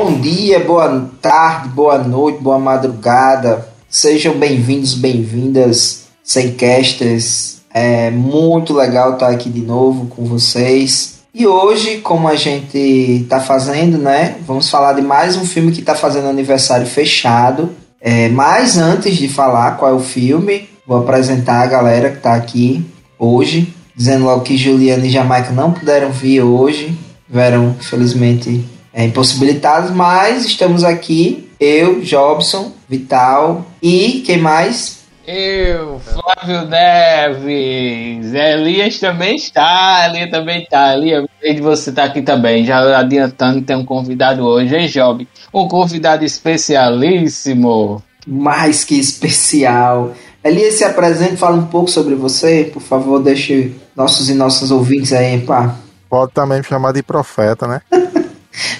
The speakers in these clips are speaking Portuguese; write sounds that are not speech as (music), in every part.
Bom dia, boa tarde, boa noite, boa madrugada. Sejam bem-vindos, bem-vindas, Semcasters. É muito legal estar aqui de novo com vocês. E hoje, como a gente está fazendo, né? Vamos falar de mais um filme que está fazendo aniversário fechado. É, mas antes de falar qual é o filme, vou apresentar a galera que está aqui hoje. Dizendo logo que Juliana e Jamaica não puderam vir hoje. Tiveram, infelizmente, é, impossibilitados, mas estamos aqui. Eu, Jobson, Vital e quem mais? Eu, Flávio Neves. Elias também está. Elias também está. Elias, de você estar tá aqui também. Já adiantando, tem um convidado hoje, hein, Job? Um convidado especialíssimo. Mais que especial. Elias, se apresente, fala um pouco sobre você. Por favor, deixe nossos e nossas ouvintes aí, pá. Pode também me chamar de profeta, né? (laughs)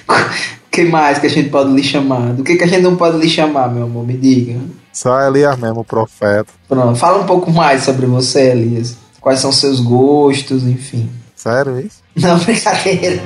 O (laughs) que mais que a gente pode lhe chamar? Do que, que a gente não pode lhe chamar, meu amor? Me diga. Só Elias mesmo, o profeta. Pronto, fala um pouco mais sobre você, Elias. Quais são seus gostos, enfim. Sério isso? (laughs) Não, brincadeira.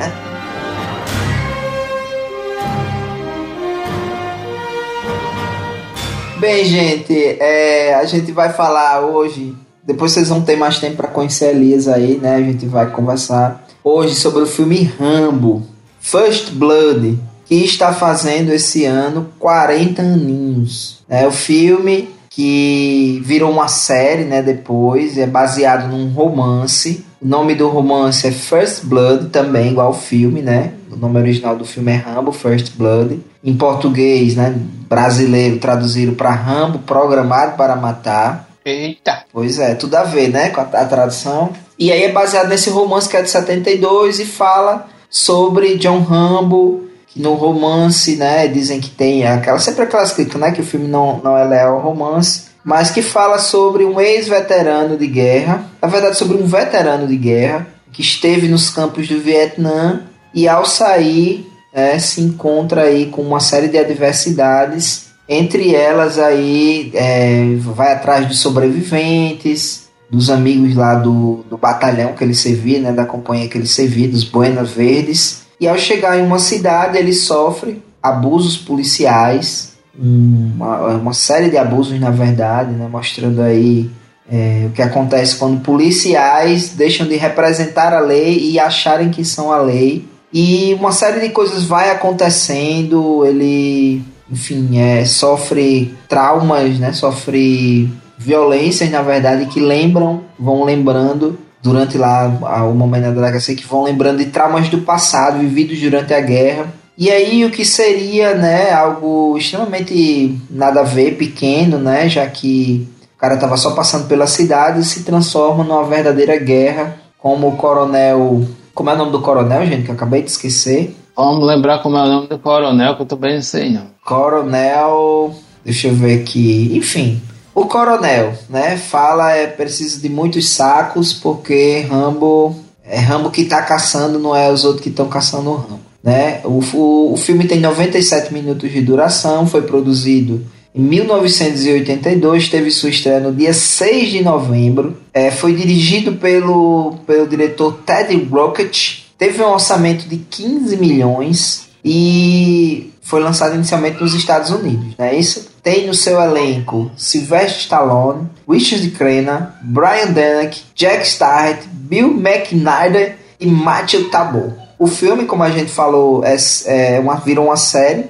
Bem, gente, é, a gente vai falar hoje. Depois vocês vão ter mais tempo para conhecer a Elias aí, né? A gente vai conversar hoje sobre o filme Rambo, First Blood, que está fazendo esse ano 40 aninhos. É o filme que virou uma série, né, depois, é baseado num romance. O nome do romance é First Blood, também igual ao filme, né? O nome original do filme é Rambo First Blood. Em português, né, brasileiro, traduziram para Rambo Programado para Matar. Eita! Pois é, tudo a ver, né, com a, a tradução. E aí é baseado nesse romance que é de 72 e fala sobre John Rambo, que no romance, né, dizem que tem aquela sempre aquela escrita, né, que o filme não, não é leal romance, mas que fala sobre um ex-veterano de guerra, na verdade sobre um veterano de guerra que esteve nos campos do Vietnã e ao sair é, se encontra aí com uma série de adversidades, entre elas aí é, vai atrás de sobreviventes, dos amigos lá do, do batalhão que ele servia, né, da companhia que ele servia, dos Buenas Verdes. E ao chegar em uma cidade, ele sofre abusos policiais, uma, uma série de abusos, na verdade, né, mostrando aí é, o que acontece quando policiais deixam de representar a lei e acharem que são a lei. E uma série de coisas vai acontecendo, ele, enfim, é, sofre traumas, né, sofre violências, na verdade, que lembram, vão lembrando durante lá o momento da delegacia, que vão lembrando de traumas do passado vividos durante a guerra. E aí o que seria, né, algo extremamente nada a ver, pequeno, né, já que o cara estava só passando pela cidade, se transforma numa verdadeira guerra, como o coronel, como é o nome do coronel, gente, que eu acabei de esquecer. Vamos lembrar como é o nome do coronel, que eu também não sei, não. Coronel, deixa eu ver aqui, enfim, o coronel, né, fala é preciso de muitos sacos porque Rambo é Rambo que está caçando, não é os outros que estão caçando o Rambo, né? O, o, o filme tem 97 minutos de duração, foi produzido em 1982, teve sua estreia no dia 6 de novembro. É, foi dirigido pelo, pelo diretor Ted Rocket. Teve um orçamento de 15 milhões e foi lançado inicialmente nos Estados Unidos, não é isso? Tem no seu elenco Sylvester Stallone, Richard Crenna, Brian Denneck, Jack Starrett, Bill McNider e Matthew Tabor. O filme, como a gente falou, é, é uma, virou uma série,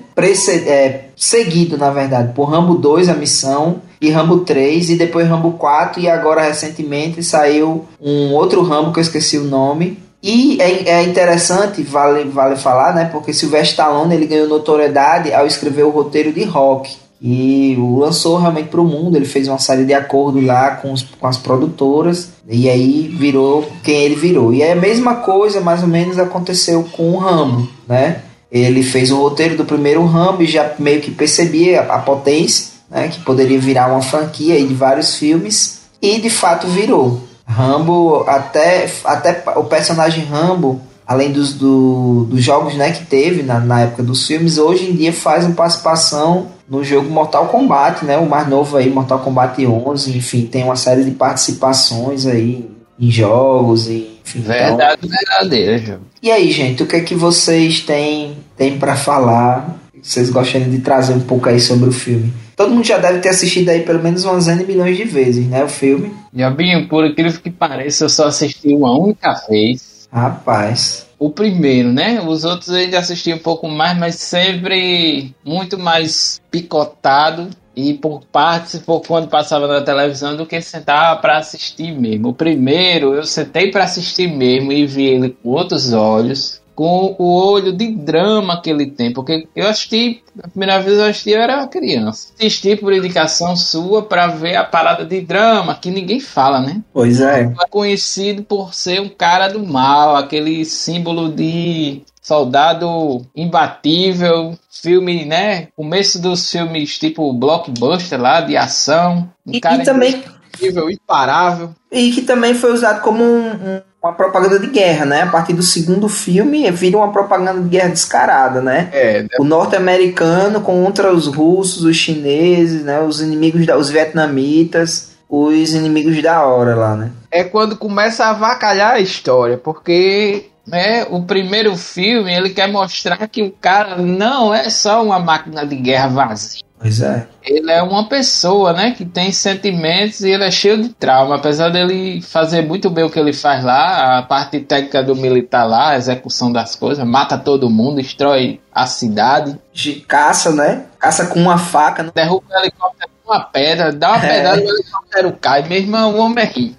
é, seguido, na verdade, por Rambo 2, A Missão, e Rambo 3, e depois Rambo 4, e agora recentemente saiu um outro Rambo que eu esqueci o nome, e é, é, interessante, vale, vale falar, né? Porque Sylvester Stallone ele ganhou notoriedade ao escrever o roteiro de Rock. E o lançou realmente para o mundo. Ele fez uma série de acordos lá com, os, com as produtoras. E aí virou quem ele virou. E é a mesma coisa, mais ou menos, aconteceu com o Rambo, né? Ele fez o roteiro do primeiro Rambo e já meio que percebia a, a potência, né? Que poderia virar uma franquia de vários filmes. E de fato virou. Rambo, até, até o personagem Rambo, além dos, do, dos jogos né, que teve na, na época dos filmes, hoje em dia faz uma participação no jogo Mortal Kombat, né? O mais novo aí, Mortal Kombat 11, enfim, tem uma série de participações aí em jogos Enfim, então- Verdade verdadeira, João. E aí, gente, o que é que vocês têm, têm para falar? Vocês gostariam de trazer um pouco aí sobre o filme? Todo mundo já deve ter assistido aí pelo menos umas N milhões de vezes, né? O filme. Jobinho, por incrível que pareça, eu só assisti uma única vez. Rapaz. O primeiro, né? Os outros eu ainda assisti um pouco mais, mas sempre muito mais picotado e por partes, por quando passava na televisão, do que sentar para assistir mesmo. O primeiro eu sentei para assistir mesmo e vi ele com outros olhos, com o olho de drama que ele tem, porque eu assisti, a primeira vez eu assisti eu era uma criança. Assisti por indicação sua para ver a parada de drama, que ninguém fala, né? Pois é. é conhecido por ser um cara do mal, aquele símbolo de soldado imbatível, filme, né? Começo dos filmes tipo blockbuster lá, de ação. Um E, cara e também imbatível, imparável. E que também foi usado como um- um- uma propaganda de guerra, né? A partir do segundo filme, vira uma propaganda de guerra descarada, né? É, O norte-americano contra os russos, os chineses, né? Os inimigos, da, os vietnamitas, os inimigos da hora lá, né? é quando começa a avacalhar a história, porque né, o primeiro filme ele quer mostrar que o cara não é só uma máquina de guerra vazia. Pois é. Ele é uma pessoa, né, que tem sentimentos e ele é cheio de trauma. Apesar dele fazer muito bem o que ele faz lá, a parte técnica do militar lá, a execução das coisas, mata todo mundo, destrói a cidade, De caça, né? Caça com uma faca. né? derruba o helicóptero com uma pedra, dá uma É. pedrada e o helicóptero cai. Meu irmão, o homem é rico.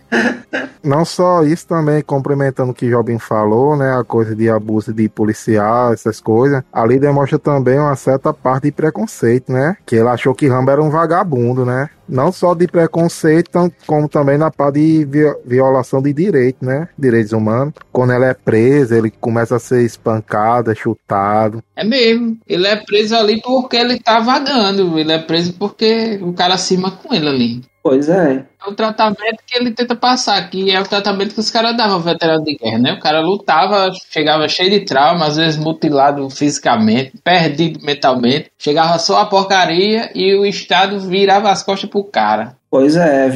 Não só isso, também complementando o que Jobim falou, né? A coisa de abuso de policial, essas coisas. Ali demonstra também uma certa parte de preconceito, né? Que ele achou que Rambo era um vagabundo, né? Não só de preconceito, como também na parte de vi- violação de direito, né? Direitos humanos. Quando ela é presa, ele começa a ser espancado, é chutado. É mesmo. Ele é preso ali porque ele tá vagando. Ele é preso porque o cara acima com ele ali. Pois é. É o tratamento que ele tenta passar, que é o tratamento que os caras davam ao veterano de guerra, né? O cara lutava, chegava cheio de trauma, às vezes mutilado fisicamente, perdido mentalmente, chegava só a porcaria e o Estado virava as costas pro cara. Pois é,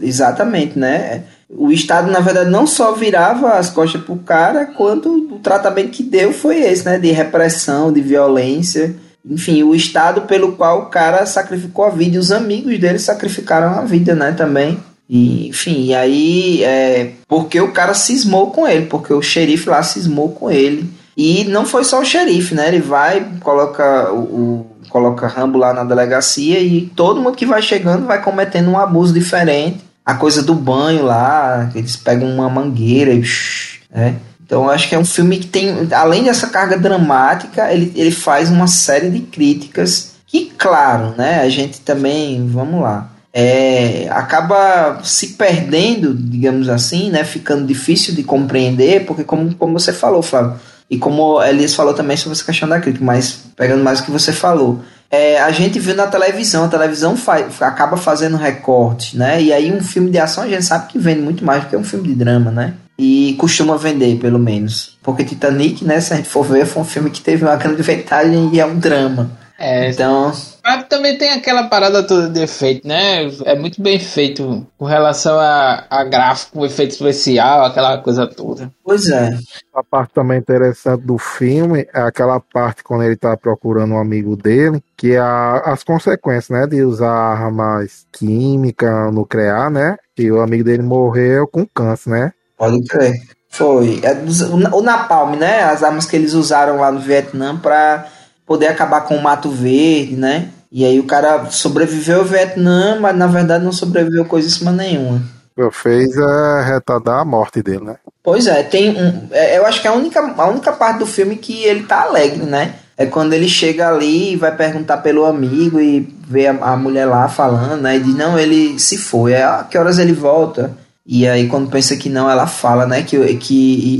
exatamente, né? O Estado, na verdade, não só virava as costas pro cara, quanto o tratamento que deu foi esse, né? De repressão, de violência. Enfim, o Estado pelo qual o cara sacrificou a vida. E os amigos dele sacrificaram a vida, né? Também. E, enfim, e aí, é, porque o cara cismou com ele, porque o xerife lá cismou com ele. E não foi só o xerife, né? Ele vai, coloca o, o- coloca Rambo lá na delegacia e todo mundo que vai chegando vai cometendo um abuso diferente. A coisa do banho lá, eles pegam uma mangueira e. né? Então acho que é um filme que tem, além dessa carga dramática, ele, ele faz uma série de críticas que, claro, né, a gente também, vamos lá, é, acaba se perdendo, digamos assim, né, ficando difícil de compreender, porque como, como você falou, Flávio, e como Elias falou também sobre essa questão da crítica, mas pegando mais o que você falou, é, a gente viu na televisão, a televisão faz, acaba fazendo recortes, né? E aí um filme de ação a gente sabe que vende muito mais do que um filme de drama, né? E costuma vender, pelo menos. Porque Titanic, né, se a gente for ver, foi um filme que teve uma grande vantagem e é um drama. É, Então, mas também tem aquela parada toda de efeito, né? É muito bem feito com relação a, a gráfico, efeito especial, aquela coisa toda. pois é. A parte também interessante do filme é aquela parte quando ele tá procurando um amigo dele, que é a- as consequências, né, de usar armas química, nuclear, né? E o amigo dele morreu com câncer, né? Pode crer. Foi. É o Napalm, né? As armas que eles usaram lá no Vietnã pra poder acabar com o Mato Verde, né? E aí o cara sobreviveu ao Vietnã, mas na verdade não sobreviveu coisíssima nenhuma. Fez é, retardar a morte dele, né? Pois é, tem um. é, eu acho que é a única, a única parte do filme que ele tá alegre, né? É quando ele chega ali e vai perguntar pelo amigo e vê a, a mulher lá falando, né? E diz, não, ele se foi. É, "Ah, que horas ele volta? E aí, quando pensa que não, ela fala, né? Que, que,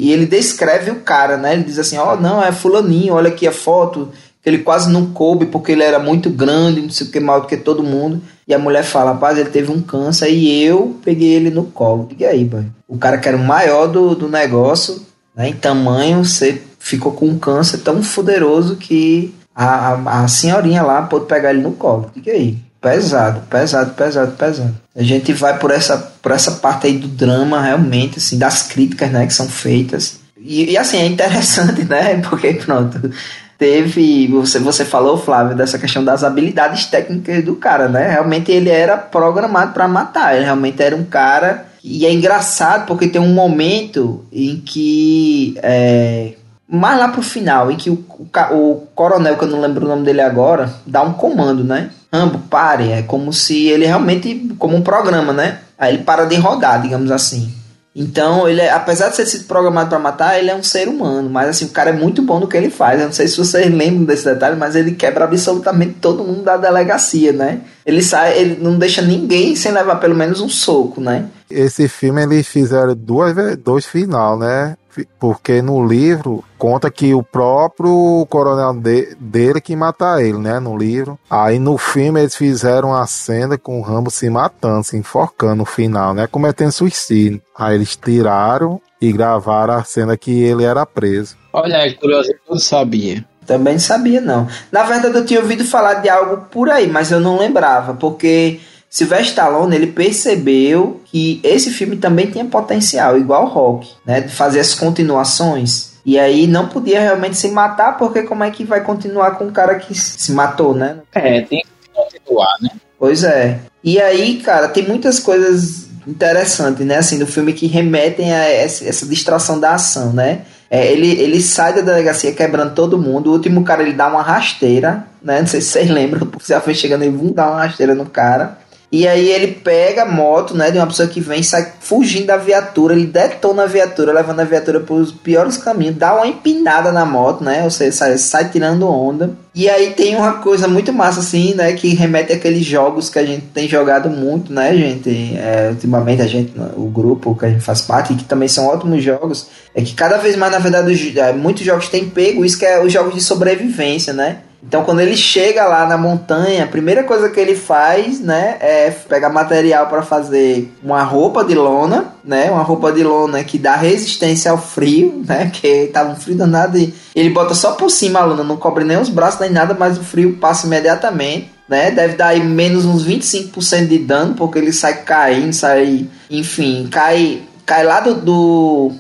e, ele descreve o cara, né? Ele diz assim: Ó, não, é Fulaninho, olha aqui a foto. Que ele quase não coube porque ele era muito grande, não sei o que, maior do que todo mundo. E a mulher fala: Rapaz, ele teve um câncer e eu peguei ele no colo. Diga aí, boy. O cara que era o maior do, do negócio, né? Em tamanho, você ficou com um câncer tão fuderoso que a, a, a senhorinha lá pôde pegar ele no colo. Diga aí. Pesado, pesado, pesado, pesado. A gente vai por essa, por essa parte aí do drama, realmente, assim, das críticas, né, que são feitas. E, e assim, é interessante, (laughs) né, porque, pronto, teve, você, você falou, Flávio, dessa questão das habilidades técnicas do cara, né, realmente ele era programado para matar, ele realmente era um cara, e é engraçado porque tem um momento em que, é, mais lá pro final, em que o, o, o coronel, que eu não lembro o nome dele agora, dá um comando, né, Rambo, pare. É como se ele realmente, como um programa, né? Aí ele para de rodar, digamos assim. Então, ele é, apesar de ser sido programado para matar, ele é um ser humano. Mas assim, o cara é muito bom no que ele faz. Eu não sei se vocês lembram desse detalhe, mas ele quebra absolutamente todo mundo da delegacia, né? Ele sai, ele não deixa ninguém sem levar pelo menos um soco, né? Esse filme eles fizeram duas, dois final, né? porque no livro conta que o próprio coronel de, dele que mata ele, né, no livro. Aí no filme eles fizeram a cena com o Rambo se matando, se enforcando no final, né, cometendo suicídio. Aí eles tiraram e gravaram a cena que ele era preso. Olha, é curioso, eu não sabia. Também sabia não. Na verdade eu tinha ouvido falar de algo por aí, mas eu não lembrava, porque Sylvester Stallone ele percebeu que esse filme também tinha potencial, igual Rock, né, de fazer as continuações. E aí não podia realmente se matar, porque como é que vai continuar com o cara que se matou, né? É, tem que continuar, né? Pois é. E aí, cara, tem muitas coisas interessantes, né, assim, do filme que remetem a essa distração da ação, né? É, ele, ele sai da delegacia quebrando todo mundo. O último cara ele dá uma rasteira, né? Não sei se vocês (laughs) lembram, o policial foi chegando e vão dar uma rasteira no cara. E aí ele pega a moto, né, de uma pessoa que vem, sai fugindo da viatura, ele detona a viatura, levando a viatura os piores caminhos, dá uma empinada na moto, né, ou seja, sai, sai tirando onda. E aí tem uma coisa muito massa, assim, né, que remete àqueles jogos que a gente tem jogado muito, né, gente, é, ultimamente a gente, o grupo que a gente faz parte, que também são ótimos jogos, é que cada vez mais, na verdade, é, muitos jogos têm pego isso que é os jogos de sobrevivência, né, então, quando ele chega lá na montanha, a primeira coisa que ele faz, né, é pegar material para fazer uma roupa de lona, né, uma roupa de lona que dá resistência ao frio, né, (laughs) que tava um frio danado e ele bota só por cima a lona, não cobre nem os braços nem nada, mas o frio passa imediatamente. Né, deve dar aí menos uns 25% de dano, porque ele sai caindo, sai, enfim, cai, cai lá do, do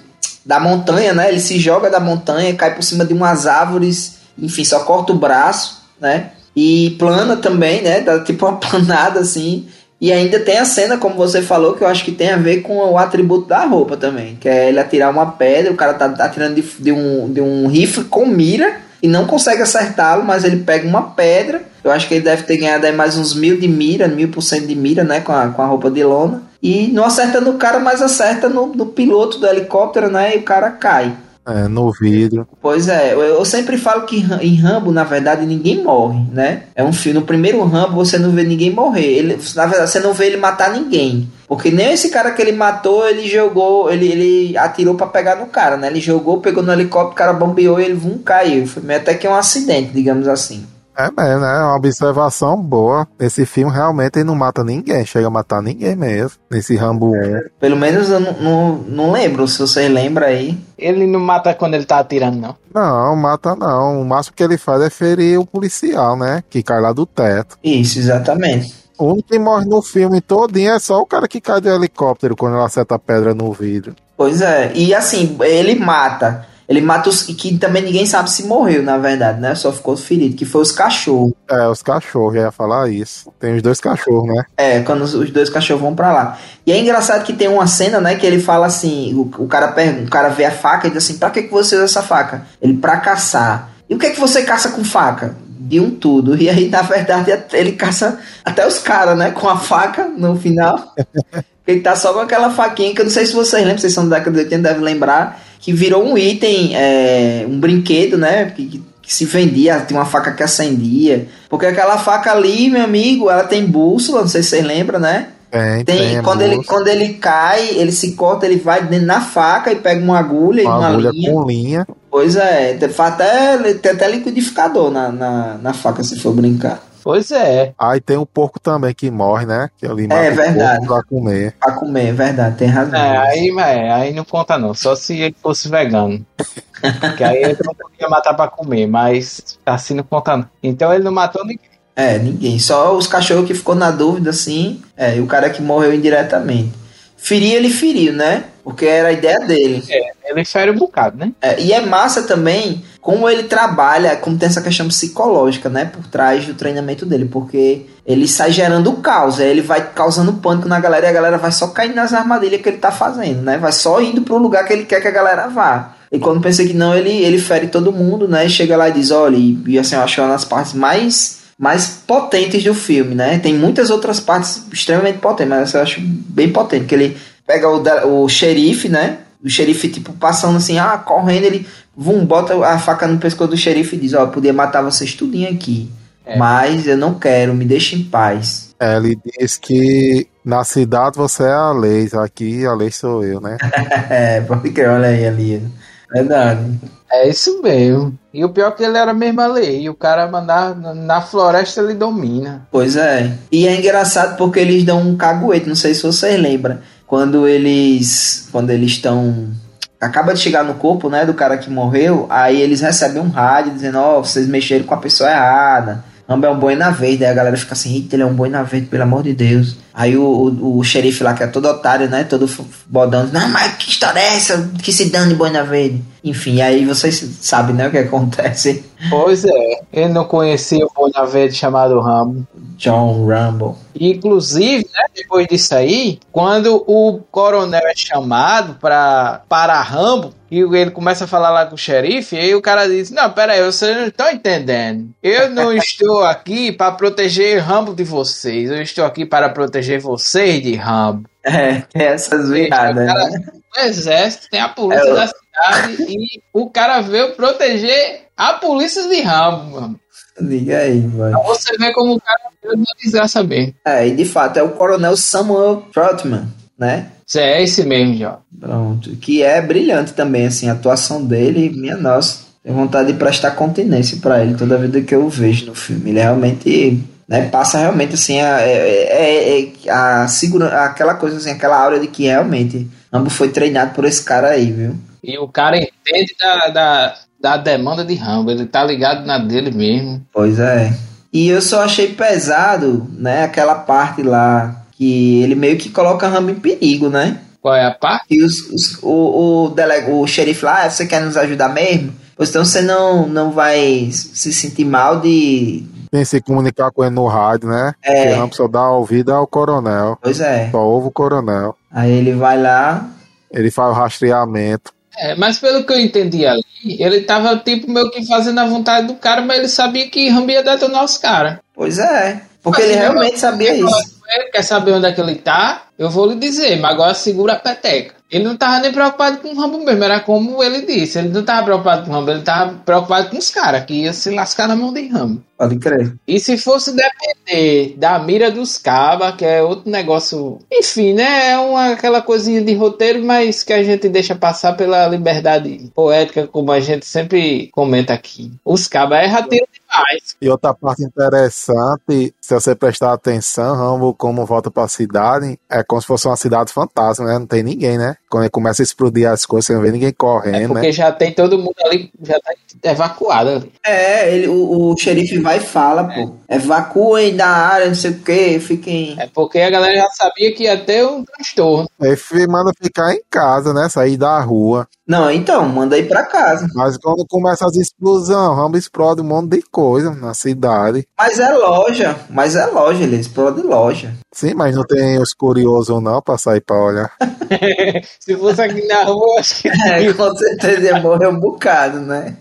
da montanha, né? Ele se joga da montanha, cai por cima de umas árvores enfim, só corta o braço, né? E plana também, né? Dá tipo uma (laughs) planada assim. E ainda tem a cena, como você falou, que eu acho que tem a ver com o atributo da roupa também. Que é ele atirar uma pedra, o cara tá atirando de, de um, de um rifle com mira e não consegue acertá-lo, mas ele pega uma pedra. Eu acho que ele deve ter ganhado aí mais uns mil de mira, mil por cento de mira, né? Com a, com a roupa de lona. E não acerta no cara, mas acerta no, no piloto do helicóptero, né? E o cara cai. É, no vidro. Pois é, eu sempre falo que em Rambo, na verdade, ninguém morre, né? É um filme. No primeiro Rambo você não vê ninguém morrer. Ele, na verdade, você não vê ele matar ninguém. Porque nem esse cara que ele matou, ele jogou, ele, ele atirou para pegar no cara, né? Ele jogou, pegou no helicóptero, o cara bombeou e ele vum, caiu. Foi até que um acidente, digamos assim. É mesmo, né? É uma observação boa. Esse filme realmente ele não mata ninguém, chega a matar ninguém mesmo. Nesse Rambo 1. Pelo menos eu não, não, não lembro, se você lembra aí. Ele não mata quando ele tá atirando, não. Não, mata não. O máximo que ele faz é ferir o policial, né? Que cai lá do teto. Isso, exatamente. O único que morre no filme todinho é só o cara que cai do helicóptero quando ele acerta a pedra no vidro. Pois é, e assim, ele mata ele mata os que também ninguém sabe se morreu, na verdade, né? Só ficou ferido, que foi os cachorros. É, os cachorros, ia falar isso. Tem os dois cachorros, né? É, quando os, os dois cachorros vão para lá. E é engraçado que tem uma cena, né, que ele fala assim, o, o cara pergunta, o cara vê a faca e diz assim, pra que, que você usa essa faca? Ele, pra caçar. E o que é que você caça com faca? De um tudo. E aí, na verdade, (laughs) ele caça até os caras, né, com a faca no final. (laughs) ele tá só com aquela faquinha, que eu não sei se vocês lembram, vocês são da década de 80, devem lembrar, que virou um item, é, um brinquedo, né? Que, que, se vendia, tinha uma faca que acendia. Porque aquela faca ali, meu amigo, ela tem bússola, não sei se vocês lembram, né? Tem, tem, tem quando, ele, quando ele cai, ele se corta, ele vai na faca e pega uma agulha uma e uma agulha linha. com linha. Pois é, tem até, tem até liquidificador na, na, na faca se for brincar. Pois é. Aí tem o porco também que morre, né? Que ali é verdade. Pra comer. Pra comer, é verdade, tem razão. É, aí, é, aí não conta não. Só se ele fosse vegano. (laughs) que aí ele não podia matar pra comer, mas assim não conta não. Então ele não matou ninguém. É, ninguém. Só os cachorros que ficou na dúvida, assim. É, e o cara que morreu indiretamente. Ferir, ele feriu, né? Porque era a ideia dele. É, ele fere um bocado, né? É, e é massa também como ele trabalha, como tem essa questão psicológica, né? Por trás do treinamento dele. Porque ele sai gerando caos. Aí ele vai causando pânico na galera e a galera vai só caindo nas armadilhas que ele tá fazendo, né? Vai só indo pro lugar que ele quer que a galera vá. E quando pensei que não, ele, ele fere todo mundo, né? E chega lá e diz, olha, e, e assim, eu acho uma das partes mais mais potentes do filme, né? Tem muitas outras partes extremamente potentes, mas essa eu acho bem potente, que ele pega o, o xerife, né? O xerife, tipo, passando assim, ah, correndo, ele vum, bota a faca no pescoço do xerife e diz, ó, oh, podia matar vocês tudinho aqui. É. Mas eu não quero, me deixe em paz. É, ele diz que na cidade você é a lei, aqui a lei sou eu, né? (laughs) é, pode crer, olha aí, ali. Verdade. É isso mesmo. E o pior é que ele era a mesma lei. E o cara mandar na floresta ele domina. Pois é. E é engraçado porque eles dão um caguete, não sei se vocês lembram. Quando eles. Quando eles estão. Acaba de chegar no corpo, né, do cara que morreu, aí eles recebem um rádio dizendo, ó, oh, vocês mexeram com a pessoa errada. Rambo é um boi na verde. Aí a galera fica assim, eita, ele é um boi na verde, pelo amor de Deus. Aí o, o, o xerife lá, que é todo otário, né? Todo bodão, não, mas que história é essa? Que se dane boi na verde. Enfim, aí vocês sabem, né, o que acontece. Pois é, ele não conhecia o boi na verde chamado Rambo. John Rambo. Inclusive, né, depois disso aí, quando o coronel é chamado pra, para Rambo, e ele começa a falar lá com o xerife, e aí o cara diz: Não, pera aí, vocês não estão entendendo. Eu não (laughs) estou aqui para proteger Rambo de vocês, eu estou aqui para proteger vocês de Rambo. É, tem essas viradas, né? O exército, tem a polícia é, da cidade e o cara veio proteger a polícia de Rambo, mano. Diga aí, mano. Pra você vê como o cara veio uma desgraça bem. É, e de fato é o coronel Samuel Trotman, né? É esse mesmo, já. Pronto. Que é brilhante também, assim, a atuação dele, minha nossa. Tenho vontade de prestar continência para ele toda a vida que eu vejo no filme. Ele realmente né, passa realmente assim a, é, é, é, a segura, aquela coisa assim, aquela aura de que realmente Rambo foi treinado por esse cara aí, viu? E o cara entende da, da, da demanda de Rambo, ele tá ligado na dele mesmo. Pois é. E eu só achei pesado, né, aquela parte lá que ele meio que coloca Rambo em perigo, né? Qual é a parte? E os, os, o, o, delega, o xerife lá, ah, você quer nos ajudar mesmo? Pois então você não, não vai se sentir mal de, tem que se comunicar com ele no rádio, né? É. Porque Rambo só dá ouvido ao coronel. Pois é. Só ouve o coronel. Aí ele vai lá. Ele faz o rastreamento. É, mas pelo que eu entendi ali, ele tava tipo meio que fazendo a vontade do cara, mas ele sabia que Rambo ia detonar os caras. Pois é. Porque mas, ele realmente sabia isso. Ele quer saber onde é que ele tá? Eu vou lhe dizer, mas agora segura a peteca. Ele não tava nem preocupado com o Rambo mesmo, era como ele disse. Ele não tava preocupado com o Rambo, ele tava preocupado com os caras, que ia se lascar na mão de Rambo. Pode crer. E se fosse depender da mira dos cabas, que é outro negócio. Enfim, né? É uma, aquela coisinha de roteiro, mas que a gente deixa passar pela liberdade poética, como a gente sempre comenta aqui. Os cabas é rateiro demais. E outra parte interessante, se você prestar atenção, Rambo, como volta pra cidade, é como se fosse uma cidade fantasma, né? Não tem ninguém, né? Quando ele começa a explodir as coisas, você não vê ninguém correndo, é porque né? já tem todo mundo ali, já tá evacuado ali. É, ele, o, o xerife vai e fala, é. pô. Evacuem da área, não sei o que, fiquem. É porque a galera já sabia que ia ter um transtorno. Ele manda ficar em casa, né? Sair da rua. Não, então, manda ir pra casa. Mas quando começa as explosões, Rambo explode um monte de coisa na cidade. Mas é loja, mas é loja, ele explode loja. Sim, mas não tem os curiosos não pra sair pra olhar. (laughs) Se fosse aqui na rua, acho que. (laughs) É, com certeza ia morrer um bocado, né?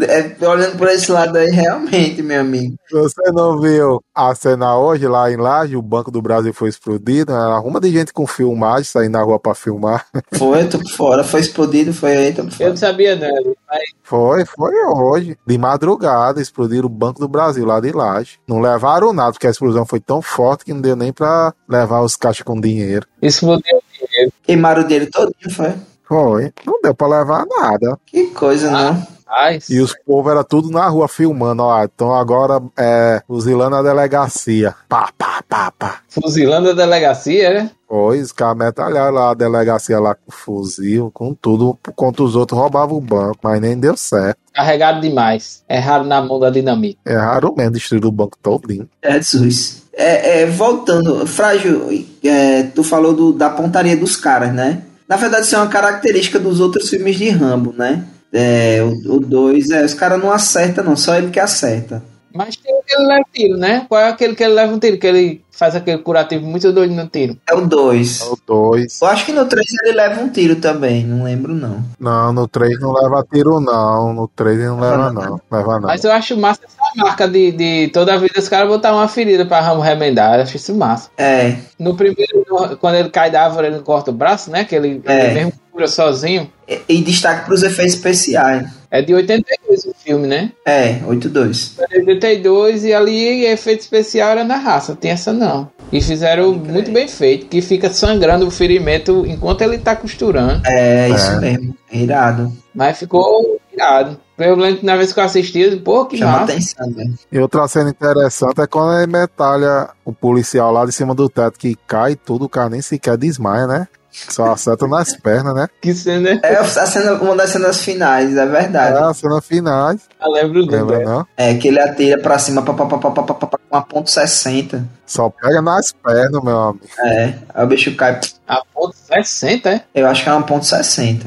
É, olhando por esse lado aí, realmente, meu amigo. Você não viu a cena hoje lá em Laje? O Banco do Brasil foi explodido. Arruma de gente com filmagem saindo na rua pra filmar. (laughs) Foi, tô por fora. Foi explodido, foi aí, tô por fora. Eu não sabia, não. Mas... Foi, foi hoje. De madrugada, explodiram o Banco do Brasil lá de Laje. Não levaram nada, porque a explosão foi tão forte que não deu nem pra levar os caixas com dinheiro. Explodiu o dinheiro. Queimaram o dinheiro todinho, foi? Foi. Não deu pra levar nada. Que coisa, ah. né? Rapaz. E os povos era tudo na rua filmando, ó. Então agora é fuzilando a delegacia. Pá, pá, pá, pá. Fuzilando a delegacia, né? Pois, os caras metralharam lá a delegacia lá com fuzil, com tudo, enquanto os outros roubavam o banco, mas nem deu certo. Carregado demais. Errado na mão da dinamite. Erraram mesmo, destruíram o banco todinho. É, Jesus. É, é, voltando, Frágil, é, tu falou do, da pontaria dos caras, né? Na verdade, isso é uma característica dos outros filmes de Rambo, né? É, o 2, é, os caras não acertam, não, só ele que acerta. Mas tem aquele leva tiro, né? Qual é aquele que ele leva um tiro? Que ele faz aquele curativo muito doido no tiro. É o 2. É o 2. Eu acho que no 3 ele leva um tiro também, não lembro não. Não, no 3 não leva tiro, não. No 3 ele não leva, não. Leva, não. Mas eu acho massa essa marca de, de toda a vida os caras botar uma ferida pra Ramo remendar. Eu acho isso massa. É, No primeiro, quando ele cai da árvore, ele não corta o braço, né? Que ele, É. ele mesmo cura sozinho. e, e destaque pros efeitos especiais. É de 82 o filme, né? É, 8-2. Foi de 82 e ali efeito especial era na raça, tem essa não. E fizeram muito bem feito, que fica sangrando o ferimento enquanto ele tá costurando. É, isso É. mesmo, é irado. Mas ficou irado. Eu lembro que na vez que eu assisti, pô, que Chama massa. atenção, né? E outra cena interessante é quando ele metalha o policial lá de cima do teto que cai tudo, o cara nem sequer desmaia, né? Só acerta nas (laughs) pernas, né? Que cena é? a cena, uma das cenas finais, é verdade. É, a cena final. Eu lembro do Lembra, não? É, que ele atira pra cima pá, pá, pá, pá, pá, pá, pá, com a ponto .60. Só pega nas pernas, meu amigo. É, aí o bicho cai. A ponto .60, é? Eu acho que é uma ponto .60.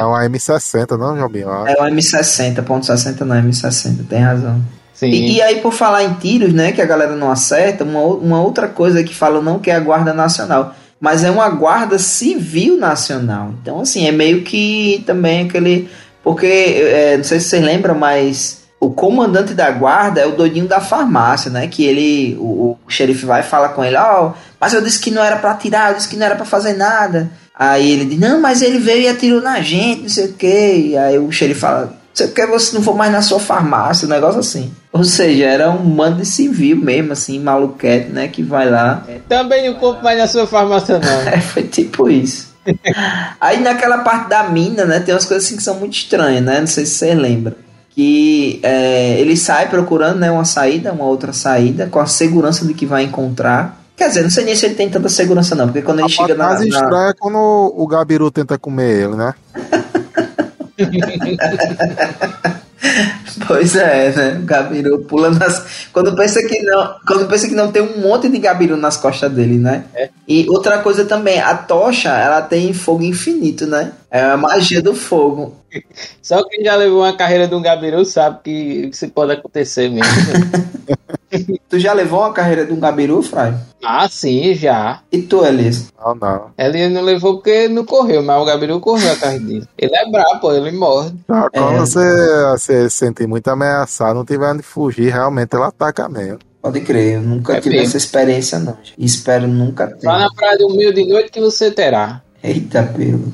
É uma M60, não, Jobinho? É uma M60, ponto 60 não, é M60, tem razão. Sim. E, e aí, por falar em tiros, né, que a galera não acerta, uma, uma outra coisa que falam não que é a Guarda Nacional, mas é uma Guarda Civil Nacional. Então, assim, é meio que também aquele. Porque, é, não sei se vocês lembram, mas o comandante da guarda é o doidinho da farmácia, né? Que ele, o, o xerife vai e fala com ele, ó, mas eu disse que não era pra atirar, eu disse que não era pra fazer nada. Aí ele diz, não, mas ele veio e atirou na gente, não sei o quê. E aí o xerife fala, você quer você não for mais na sua farmácia, um negócio assim. Ou seja, era um mando de civil mesmo, assim, maluquete, né? Que vai lá. Também não compro mais na sua farmácia, não. (laughs) É, foi tipo isso. (laughs) Aí naquela parte da mina, né, tem umas coisas assim que são muito estranhas, né? Não sei se vocês lembram. Que é, ele sai procurando né, uma saída, uma outra saída, com a segurança de que vai encontrar. Quer dizer, não sei nem se ele tem tanta segurança, não, porque quando ele A chega na. mais na- estranha é quando o Gabiru tenta comer ele, né? (laughs) Pois é, né? O Gabiru pula nas. Quando pensa que não. Quando pensa que não tem um monte de Gabiru nas costas dele, né? É. E outra coisa também, a tocha, ela tem fogo infinito, né? É a magia do fogo. Só quem já levou uma carreira de um gabiru sabe que isso pode acontecer mesmo. (laughs) Tu já levou uma carreira de um Gabiru, Frai? ah, sim, já. E tu, Elias? Não, não. Ele não levou porque não correu, mas o gabiru correu atrás dele. Ele é brabo, pô, ele morre. Já quando É. você, você se sentir muito ameaçado, não tiver onde fugir, realmente ela ataca mesmo. Pode crer, eu nunca É tive mesmo. essa experiência, não. E espero nunca ter. Vá na praia do meio de noite que você terá. Eita, pelo.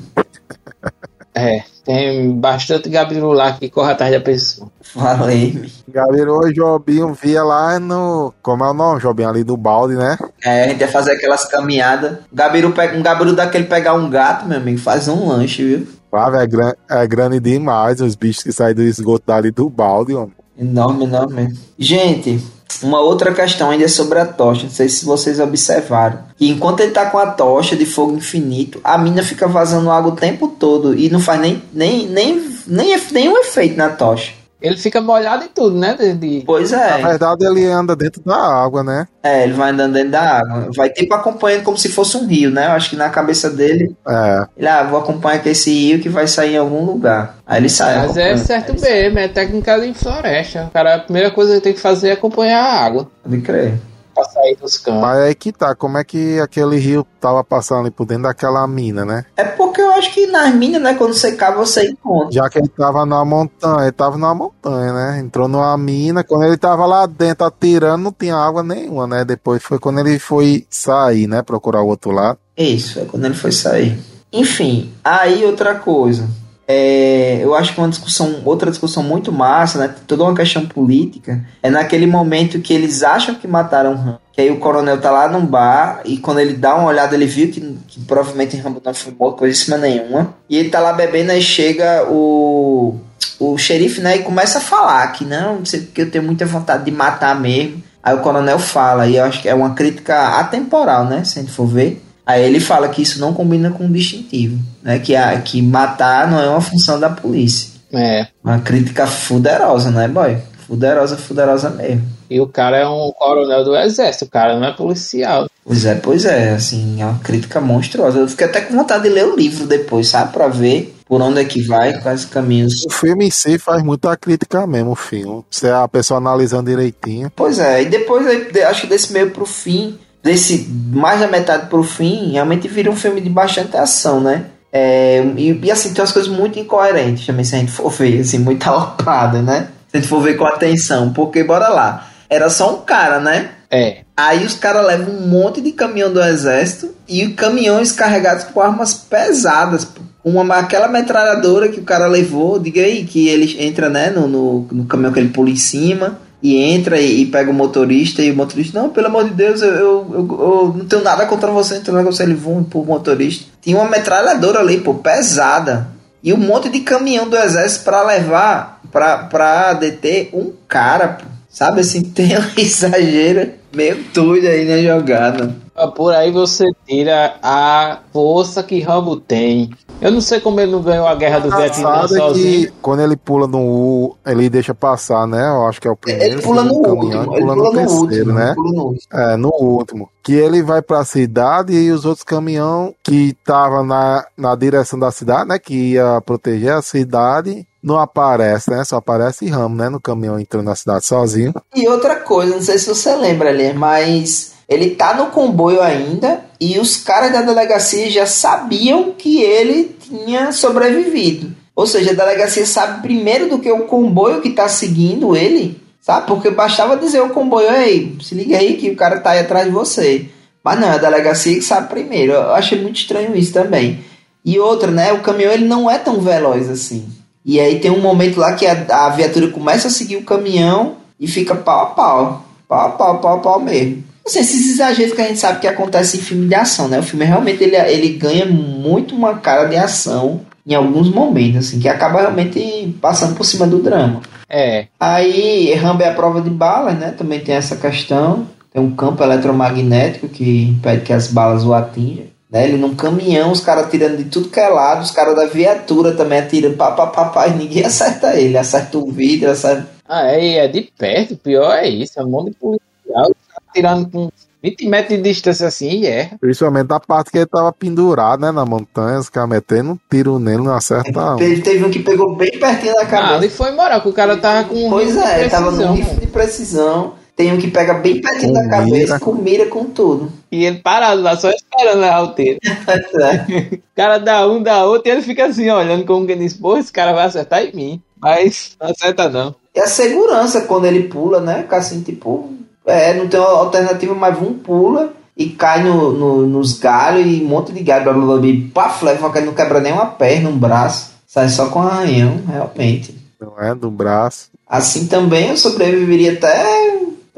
É, tem bastante gabiru lá que corre atrás da pessoa. Falei-me. Gabiru e Jobinho via lá no. Como é o nome, Jobinho? Ali do balde, né? É, a gente ia fazer aquelas caminhadas. Gabiru pega, um Gabiru daquele pegar um gato, meu amigo, faz um lanche, viu? Flávio, é, gran- é grande demais os bichos que saem do esgoto dali do balde, homem. Enorme, enorme. Gente, uma outra questão ainda é sobre a tocha. Não sei se vocês observaram. Que enquanto ele tá com a tocha de fogo infinito, a mina fica vazando água o tempo todo e não faz nem, nem, nem, nem nenhum efeito na tocha. Ele fica molhado em tudo, né? De, de- Pois Na é. verdade, ele anda dentro da água, né? É, ele vai andando dentro da água. Vai tipo acompanhando como se fosse um rio, né? Eu acho que na cabeça dele, É. ele, ah, vou acompanhar aqui esse rio que vai sair em algum lugar. Aí ele sai. Mas é certo mesmo, é técnica em floresta. O cara, a primeira coisa que tem que fazer é acompanhar a água Pode crer. Pra sair dos campos. Mas aí que tá, como é que aquele rio tava passando ali por dentro daquela mina, né? É porque eu acho que nas minas, né? Quando você cava, você encontra. Já que ele tava na montanha, ele tava na montanha, né? Entrou numa mina, quando ele tava lá dentro atirando, não tinha água nenhuma, né? Depois foi quando ele foi sair, né? Procurar o outro lado. Isso, é quando ele foi sair. Enfim, aí outra coisa. É, eu acho que uma discussão, outra discussão muito massa, né? Toda uma questão política. É naquele momento que eles acham que mataram Rambo. Que aí o coronel tá lá num bar e quando ele dá uma olhada, ele viu que, que provavelmente Rambo não foi morto, coisa nenhuma. E ele tá lá bebendo, aí chega o, o xerife, né, começa a falar que não, que eu tenho muita vontade de matar mesmo. Aí o coronel fala, e eu acho que é uma crítica atemporal, né, se a gente for ver. Aí ele fala que isso não combina com o distintivo, né, que, a, que matar não é uma função da polícia. É. Uma crítica fuderosa, né, boy? Fuderosa, fuderosa mesmo. E o cara é um coronel do exército, o cara não é policial. Pois é, pois é, assim, é uma crítica monstruosa. Eu fiquei até com vontade de ler o livro depois, sabe? Pra ver por onde é que vai, quais caminhos. O filme em si faz muita crítica mesmo, o filme. Se a pessoa analisando direitinho. Pois é, e depois, acho que desse meio pro fim, desse mais da metade pro fim, realmente vira um filme de bastante ação, né? É, e, e, assim, tem umas coisas muito incoerentes também, se a gente for ver, assim, muita aloprada, né? Se a gente for ver com atenção, porque bora lá. Era só um cara, né? É. Aí os caras levam um monte de caminhão do exército e caminhões carregados com armas pesadas. Uma, aquela metralhadora que o cara levou, diga aí, que ele entra né, no, no, no caminhão que ele pula em cima e entra e, e, pega o motorista e o motorista, não, pelo amor de Deus, eu, eu, eu, eu não tenho nada contra você, não tenho nada contra você, ele voa pro motorista. Tinha uma metralhadora ali, pô, pesada. E um monte de caminhão do exército para levar, pra deter um cara, pô. Sabe assim, (laughs) tem um exagero meio doido aí na jogada. Por aí você tira a força que Rambo tem. Eu não sei como ele não ganhou a guerra do Vietnã sozinho. Que quando ele pula no U, ele deixa passar, né? Eu acho que é o primeiro. Ele pula no último. Ele pula, no, terceiro, último, né? Pula no último. É, no último. Que ele vai pra cidade e os outros caminhão que tava na, na direção da cidade, né? Que ia proteger a cidade, não aparece, né? Só aparece Ramo, né? No caminhão entrando na cidade sozinho. E outra coisa, não sei se você lembra ali, mas ele tá no comboio ainda e os caras da delegacia já sabiam que ele tinha sobrevivido. Ou seja, a delegacia sabe primeiro do que o comboio que tá seguindo ele, sabe? Porque bastava dizer ao comboio, ei, se liga aí que o cara tá aí atrás de você. Mas não, é a delegacia que sabe primeiro. Eu achei muito estranho isso também. E outra, né? O caminhão ele não é tão veloz assim. E aí tem um momento lá que a, a viatura começa a seguir o caminhão e fica pau a pau. Pau a pau, pau a pau mesmo. Assim, esses exageros que a gente sabe que acontece em filme de ação, né? O filme realmente ele, ele ganha muito uma cara de ação em alguns momentos, assim, que acaba realmente passando por cima do drama. É. Aí, Rambo é a prova de balas, né? Também tem essa questão. Tem um campo eletromagnético que impede que as balas o atinjam. Né? Ele num caminhão, os caras atirando de tudo que é lado, os caras da viatura também atirando pá, pá, pá, pá, e ninguém (laughs) acerta ele. Acerta o vidro, acerta... Ah, é, é de perto, pior é isso, é um monte de policial tirando com 20 metros de distância assim e erra. Principalmente a parte que ele tava pendurado, né, na montanha, os caras metendo um tiro nele, não acerta Ele teve um que pegou bem pertinho da cabeça. Ah, ele foi embora, que o cara tava com um Pois é, ele tava no rifle de precisão. Tem um que pega bem pertinho com da cabeça, mira. com mira com tudo. E ele parado lá, só esperando a o tiro. (laughs) é. o cara dá um, dá outro, e ele fica assim, olhando como que diz, pô, esse cara vai acertar em mim. Mas não acerta não. E a segurança quando ele pula, né? Fica assim, tipo, é, não tem alternativa, mas um pula e cai no, no, nos galhos e um monte de galho, blá, blá, blá, e paf, leva, não quebra nem uma perna, um braço, sai só com arranhão, realmente. Não é, do braço. Assim também eu sobreviveria até,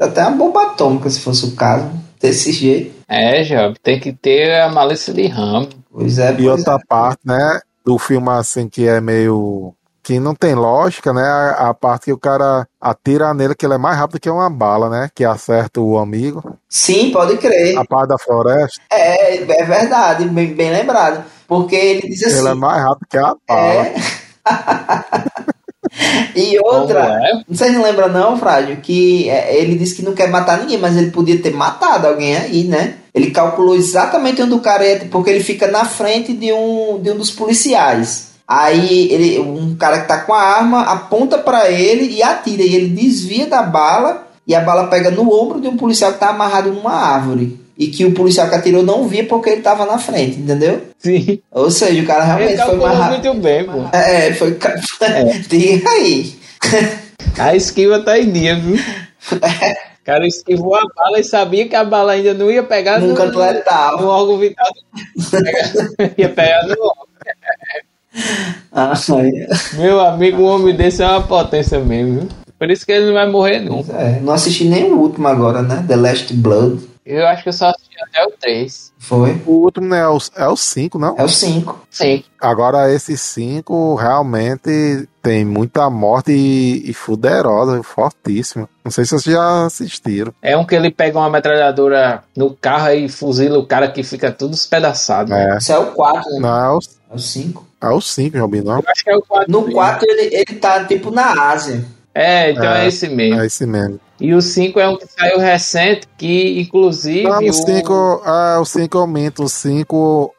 até uma bomba atômica, se fosse o caso, desse jeito. É, Job, tem que ter a malícia de ramo. Pois é, E outra é. parte, né, do filme assim que é meio que não tem lógica, né? A, a, parte que o cara atira nele, que ele é mais rápido que uma bala, né? Que acerta o amigo. Sim, pode crer. A parte da floresta. É, é verdade, bem, bem lembrado. Porque ele diz assim. Ele é mais rápido que a bala. É. (laughs) e outra, é? não lembram não, Frágil, que ele disse que não quer matar ninguém, mas ele podia ter matado alguém aí, né? Ele calculou exatamente onde o cara ia, porque ele fica na frente de um, de um dos policiais. Aí ele, um cara que tá com a arma aponta para ele e atira. E ele desvia da bala e a bala pega no ombro de um policial que tá amarrado numa árvore. E que o policial que atirou não via porque ele tava na frente, entendeu? Sim. Ou seja, o cara realmente ele foi mais rápido. muito bem, pô. É, foi. É. (laughs) Diga aí. A esquiva tá em dia, viu? O (laughs) cara esquivou a bala e sabia que a bala ainda não ia pegar no, canto letal. no órgão vital. (laughs) ia pegar no órgão. Ah, Meu amigo, um homem desse é uma potência mesmo, viu? Por isso que ele não vai morrer nunca. É, não assisti nem o último agora, né? The Last Blood. Eu acho que eu só assisti até o 3. Foi. O último né, é o 5, é o cinco, não? É o 5. Sim. Agora, esse 5 realmente tem muita morte e, e fuderosa, fortíssima. Não sei se vocês já assistiram. É um que ele pega uma metralhadora no carro e fuzila o cara que fica tudo despedaçado. É. Esse é o 4, né? Não, é o, É o 5. é o 5, Robin, não? Eu acho que é o 4. No 4 ele, ele tá tipo na Ásia. É, então é, É. esse mesmo. É esse mesmo. E o 5 é um que saiu recente, que inclusive. Não, o o- 5, é, o 5 eu minto. O 5,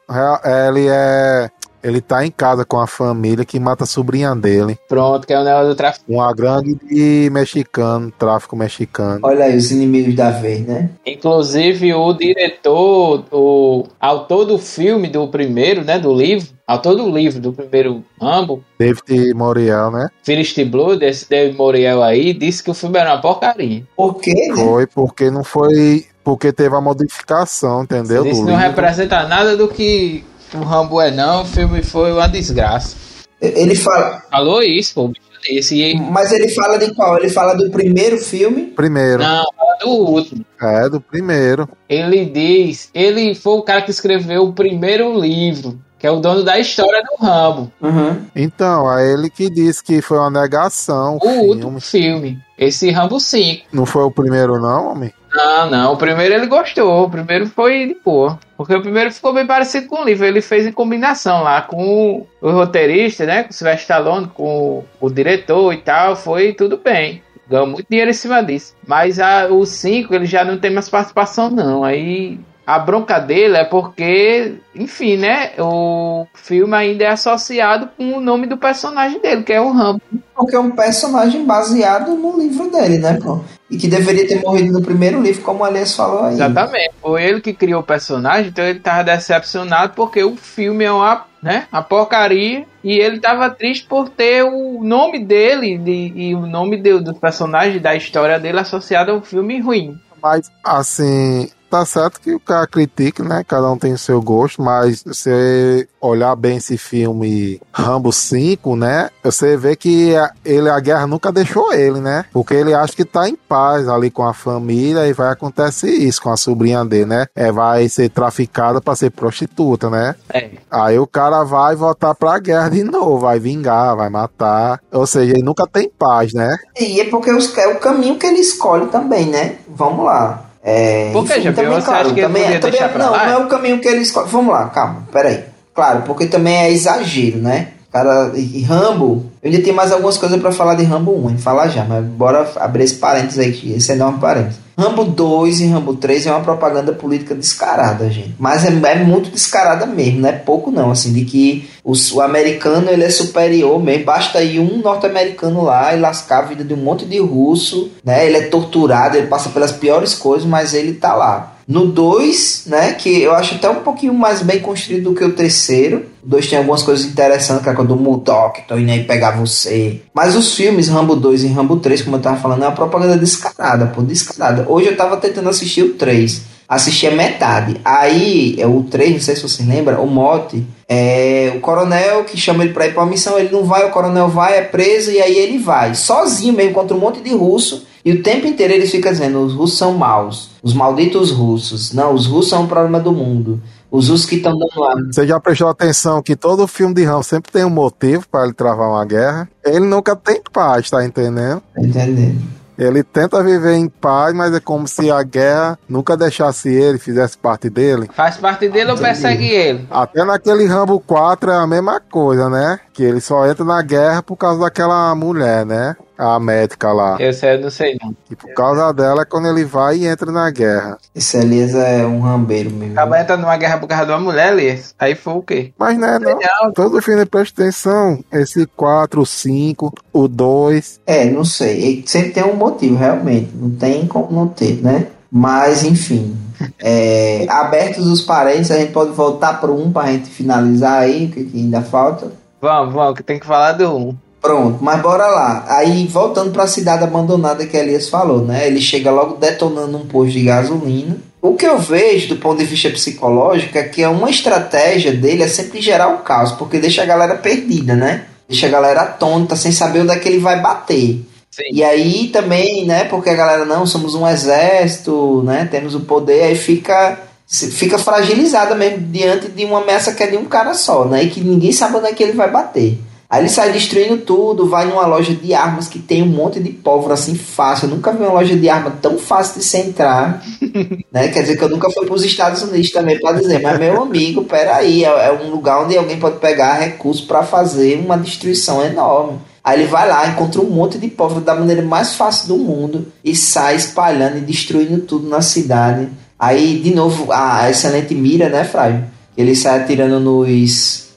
ele é. Ele tá em casa com a família que mata a sobrinha dele. Pronto, que é o negócio do tráfico. Uma gangue de mexicano, tráfico mexicano. Olha aí os inimigos da vez, né? Inclusive, o diretor, o autor do filme, do primeiro, né? Do livro, autor do livro do primeiro Rambo, David Moriel, né? First Blood, esse David Moriel aí, disse que o filme era uma porcaria. Por quê? né? Foi porque não foi. Porque teve a modificação, entendeu? Isso não representa nada do que o Rambo é, não. O filme foi uma desgraça. Ele fala. Falou isso, pô. Esse. Mas ele fala de qual? Ele fala do primeiro filme. Primeiro. Não, fala do último. É, do primeiro. Ele diz, ele foi o cara que escreveu o primeiro livro, que é o dono da história do Rambo. Uhum. Então, é ele que disse que foi uma negação. O O último filme. filme. Esse Rambo 5. Não foi o primeiro, não, homem? Não, não. O primeiro ele gostou. O primeiro foi de boa. Porque o primeiro ficou bem parecido com o livro. Ele fez em combinação lá com o roteirista, né? Com o Sylvester Stallone, com o diretor e tal. Foi tudo bem. Ganhou muito dinheiro em cima disso. Mas a, o 5 ele já não tem mais participação, não. Aí a bronca dele é porque, enfim, né? O filme ainda é associado com o nome do personagem dele, que é o Rambo. Porque é um personagem baseado no livro dele, né, pô? E que deveria ter morrido no primeiro livro, como o Elias falou aí. Exatamente. Foi ele que criou o personagem, então ele tava decepcionado porque o filme é uma, né, uma porcaria e ele tava triste por ter o nome dele de- e o nome do, do personagem da história dele associado a um filme ruim. Mas, assim, tá certo que o cara critique, né? Cada um tem o seu gosto, mas se você olhar bem esse filme Rambo 5, né? Você vê que a, ele, a guerra nunca deixou ele, né? Porque ele acha que tá em paz ali com a família e vai acontecer isso com a sobrinha dele, né? É, vai ser traficada pra ser prostituta, né? É. Aí o cara vai voltar pra guerra de novo, vai vingar, vai matar. Ou seja, ele nunca tem paz, né? E é porque os- é o caminho que ele escolhe também, né? Vamos lá. É, Por que, Jean? também, Você acha que ele também, podia também deixar não, lá? não é o caminho que ele escolhe. Vamos lá, calma, peraí. Claro, porque também é exagero, né? Cara, e Rambo, eu ainda tenho mais algumas coisas pra falar de Rambo 1, hein? Falar já, mas bora abrir esse parênteses aí, esse enorme parênteses. Rambo 2 e Rambo 3 é uma propaganda política descarada, gente. Mas é, é muito descarada mesmo, não é pouco não, assim, de que os- o americano ele é superior mesmo. Basta ir um norte-americano lá e lascar a vida de um monte de russo, né? Ele é torturado, ele passa pelas piores coisas, mas ele tá lá. No 2, né, que eu acho até um pouquinho mais bem construído do que o terceiro. O 2 tem algumas coisas interessantes, que é quando o Murdoch, tô indo aí pegar você. Mas os filmes Rambo 2 e Rambo 3, como eu tava falando, é uma propaganda descarada, pô, descarada. Hoje eu tava tentando assistir o 3. Assisti a metade. Aí, é o 3, não sei se você lembra, o Mote, é o coronel que chama ele pra ir pra uma missão, ele não vai, o coronel vai, é preso, e aí ele vai, sozinho mesmo, contra um monte de russo, e o tempo inteiro ele fica dizendo, os russos são maus, os malditos russos, não, os russos são um problema do mundo, os russos que estão dando lá. Você já prestou atenção que todo filme de Rambo sempre tem um motivo para ele travar uma guerra? Ele nunca tem paz, tá entendendo? Tá entendendo? Ele tenta viver em paz, mas é como se a guerra nunca deixasse ele, fizesse parte dele. Faz parte dele ou persegue ele? Até naquele Rambo 4 é a mesma coisa, né? Que ele só entra na guerra por causa daquela mulher, né? A médica lá. Eu sei, eu não sei não. E por causa dela é quando ele vai e entra na guerra. Esse Elias é um rambeiro mesmo. Acaba entrando numa guerra por causa de uma mulher, Elias. Aí foi o quê? Mas né, não. Não, Todo filme presta atenção. Esse 4, o 5, o 2. É, não sei. Sempre tem um motivo, realmente. Não tem como não ter, né? Mas, enfim. É, (laughs) abertos os parênteses, a gente pode voltar para um para a gente finalizar aí, o que, que ainda falta. Vamos, vamos, que tem que falar do 1. Pronto, mas bora lá. Aí, voltando para a cidade abandonada que Elias falou, né? Ele chega logo detonando um posto de gasolina. O que eu vejo do ponto de vista psicológico é que é uma estratégia dele é sempre gerar o caos, porque deixa a galera perdida, né? Deixa a galera tonta, sem saber onde é que ele vai bater. Sim. E aí também, né, porque a galera, não, somos um exército, né, temos o poder, aí fica fica fragilizada mesmo diante de uma ameaça que é de um cara só, né? E que ninguém sabe onde é que ele vai bater. Aí ele sai destruindo tudo, vai numa loja de armas que tem um monte de pólvora assim fácil. Eu nunca vi uma loja de arma tão fácil de se entrar. (laughs) né? Quer dizer que eu nunca fui para os Estados Unidos também para dizer, mas meu amigo, peraí, é, é um lugar onde alguém pode pegar recursos para fazer uma destruição enorme. Aí ele vai lá, encontra um monte de pólvora da maneira mais fácil do mundo e sai espalhando e destruindo tudo na cidade. Aí, de novo, a excelente mira, né, Fraio? Ele sai atirando nos,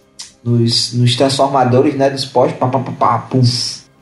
nos, nos transformadores, né, dos postes, pá, pá, pá, pá, pum.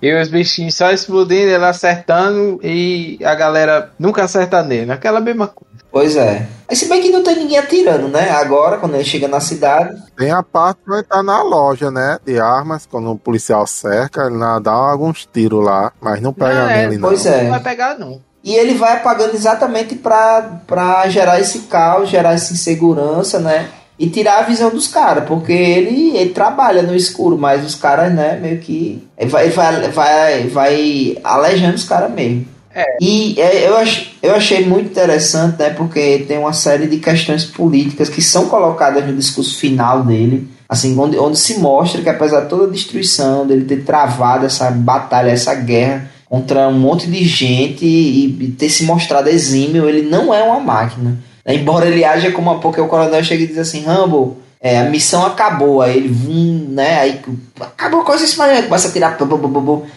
E os bichinhos só explodindo, ele acertando e a galera nunca acerta nele. Aquela mesma coisa. Pois é. Mas se bem que não tem ninguém atirando, né? Agora, quando ele chega na cidade. Tem a parte que vai estar na loja, né? De armas. Quando o policial cerca, ele dá alguns tiros lá. Mas não pega não, é, nele, não. Pois é. Não vai pegar, não. E ele vai apagando exatamente para gerar esse caos, gerar essa insegurança, né? E tirar a visão dos caras, porque ele, ele trabalha no escuro, mas os caras, né, meio que. Ele vai, vai, vai, vai alejando os caras mesmo. É. E é, eu, ach, eu achei muito interessante, né? Porque tem uma série de questões políticas que são colocadas no discurso final dele. Assim, onde, onde se mostra que apesar de toda a destruição, dele ter travado essa batalha, essa guerra contra um monte de gente e, e ter se mostrado exímio, ele não é uma máquina. Embora ele haja como a porque o coronel chega e diz assim, Rambo, é, a missão acabou, aí ele vum, né? Aí acabou a coisa, começa a tirar,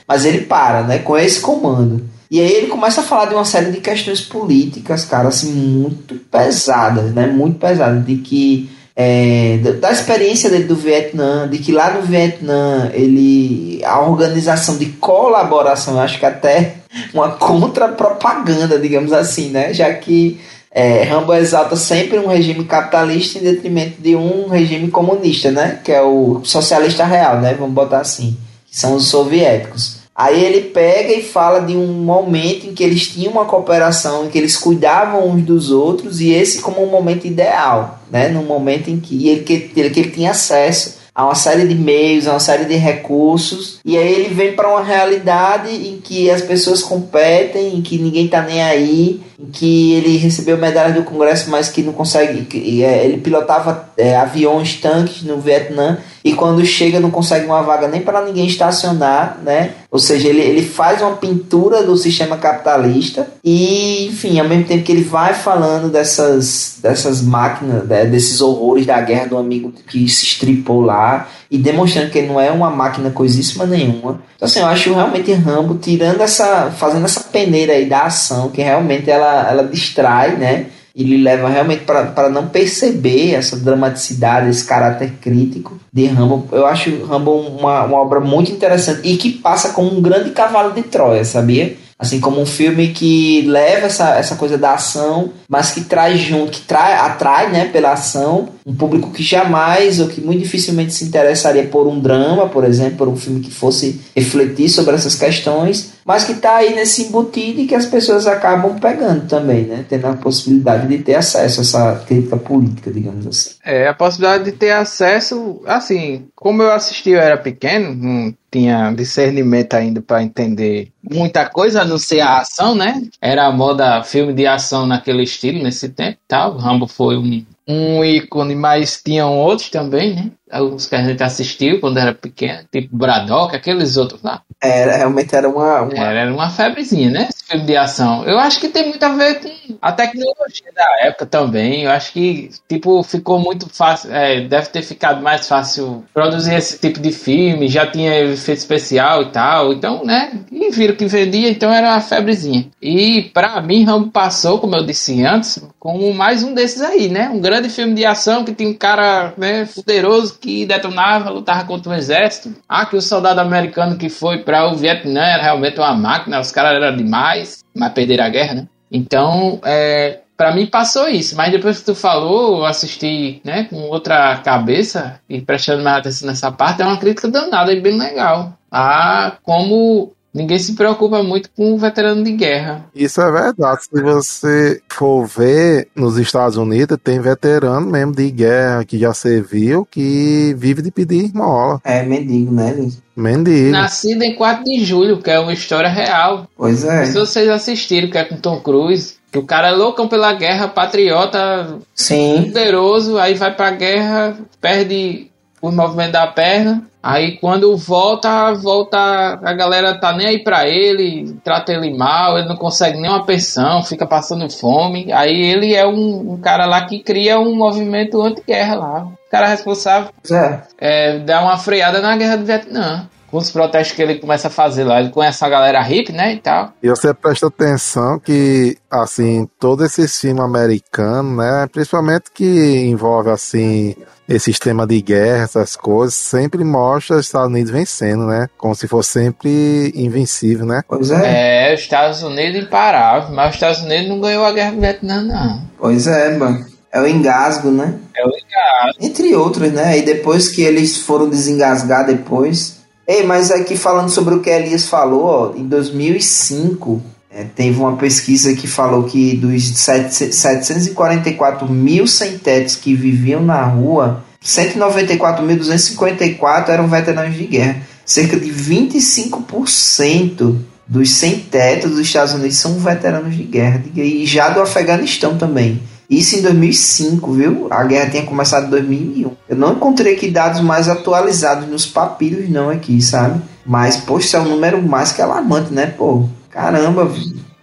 mas ele para, né? Com esse comando. E aí ele começa a falar de uma série de questões políticas, cara, assim, muito pesadas, né? Muito pesadas, de que é, da experiência dele do Vietnã, de que lá no Vietnã ele a organização de colaboração, acho que até uma (laughs) contra-propaganda, digamos assim, né? Já que é, Rambo exalta sempre um regime capitalista em detrimento de um regime comunista, né? Que é o socialista real, né? Vamos botar assim, que são os soviéticos. Aí ele pega e fala de um momento em que eles tinham uma cooperação, em que eles cuidavam uns dos outros, e esse como um momento ideal, né? Num momento em que ele, que, ele, que ele tinha acesso a uma série de meios, a uma série de recursos, e aí ele vem para uma realidade em que as pessoas competem, em que ninguém está nem aí, que ele recebeu medalha do Congresso, mas que não consegue. Que, é, ele pilotava é, aviões, tanques no Vietnã, e quando chega não consegue uma vaga nem para ninguém estacionar, né? Ou seja, ele, ele faz uma pintura do sistema capitalista e, enfim, ao mesmo tempo que ele vai falando dessas, dessas máquinas, né, desses horrores da guerra do amigo que se estripou lá e demonstrando que ele não é uma máquina coisíssima nenhuma. Então, assim, eu acho realmente Rambo tirando essa, fazendo essa peneira aí da ação, que realmente ela, ela distrai, né? ele leva realmente para não perceber essa dramaticidade, esse caráter crítico de Rambo. Eu acho Rambo uma, uma obra muito interessante e que passa como um grande cavalo de Troia, sabia? Assim como um filme que leva essa, essa coisa da ação, mas que traz junto, que trai, atrai né, pela ação um público que jamais ou que muito dificilmente se interessaria por um drama, por exemplo, por um filme que fosse refletir sobre essas questões, mas que está aí nesse embutido e que as pessoas acabam pegando também, né? Tendo a possibilidade de ter acesso a essa crítica política, digamos assim. É, a possibilidade de ter acesso, assim, como eu assisti, eu era pequeno, não tinha discernimento ainda para entender muita coisa, a não ser a ação, né? Era a moda filme de ação naquele estilo, nesse tempo tal. Rambo foi um, um ícone, mas tinham outros também, né? Alguns que a gente assistiu quando era pequeno, tipo Braddock, aqueles outros lá. Era, realmente era uma, uma... Era, era uma febrezinha, né? Esse filme de ação. Eu acho que tem muito a ver com a tecnologia da época também. Eu acho que, tipo, ficou muito fácil. É, deve ter ficado mais fácil produzir esse tipo de filme. Já tinha efeito especial e tal. Então, né? E viram que vendia, então era uma febrezinha. E pra mim, Rambo passou, como eu disse antes, como mais um desses aí, né? Um grande filme de ação que tinha um cara, né, poderoso que detonava, lutava contra o exército. Ah, que o soldado americano que foi para o Vietnã era realmente uma máquina, os caras eram demais, mas perderam a guerra, né? Então, é, para mim passou isso, mas depois que tu falou, eu assisti, né, com outra cabeça e prestando mais atenção nessa parte, é uma crítica danada e bem legal. Ah, como Ninguém se preocupa muito com o veterano de guerra. Isso é verdade. Se você for ver nos Estados Unidos, tem veterano mesmo de guerra que já serviu que vive de pedir esmola. É mendigo, né, Luiz? Mendigo. Nascido em 4 de julho, que é uma história real. Pois é. Se vocês assistiram, que é com Tom Cruise, Que o cara é loucão pela guerra, patriota, Sim. poderoso, aí vai pra guerra, perde o movimento da perna. Aí quando volta, volta, a galera tá nem aí pra ele, trata ele mal, ele não consegue nem uma pensão, fica passando fome. Aí ele é um, um cara lá que cria um movimento anti-guerra lá. O cara responsável é. é, dá uma freada na guerra do Vietnã. Com os protestos que ele começa a fazer lá. Ele conhece a galera hippie, né? E tal. E você presta atenção que, assim, todo esse filme americano, né, principalmente que envolve, assim, esse sistema de guerra, essas coisas, sempre mostra os Estados Unidos vencendo, né? Como se fosse sempre invencível, né? Pois é. É, os Estados Unidos imparável. Mas os Estados Unidos não ganhou a guerra do Vietnã, não. Pois é, mano. É o engasgo, né? É o ligado. Entre outros, né? E depois que eles foram desengasgar depois. Ei, mas aqui falando sobre o que Elias falou, ó, em 2005 é, teve uma pesquisa que falou que dos 7- 744 mil sem-tetos que viviam na rua, 194.254 eram veteranos de guerra. Cerca de 25% dos sem-teto dos Estados Unidos são veteranos de guerra. E já do Afeganistão também. Isso em 2005, viu? A guerra tinha começado em 2001. Eu não encontrei aqui dados mais atualizados nos papiros, não, aqui, sabe? Mas, poxa, é um número mais que alarmante, né, pô? Caramba,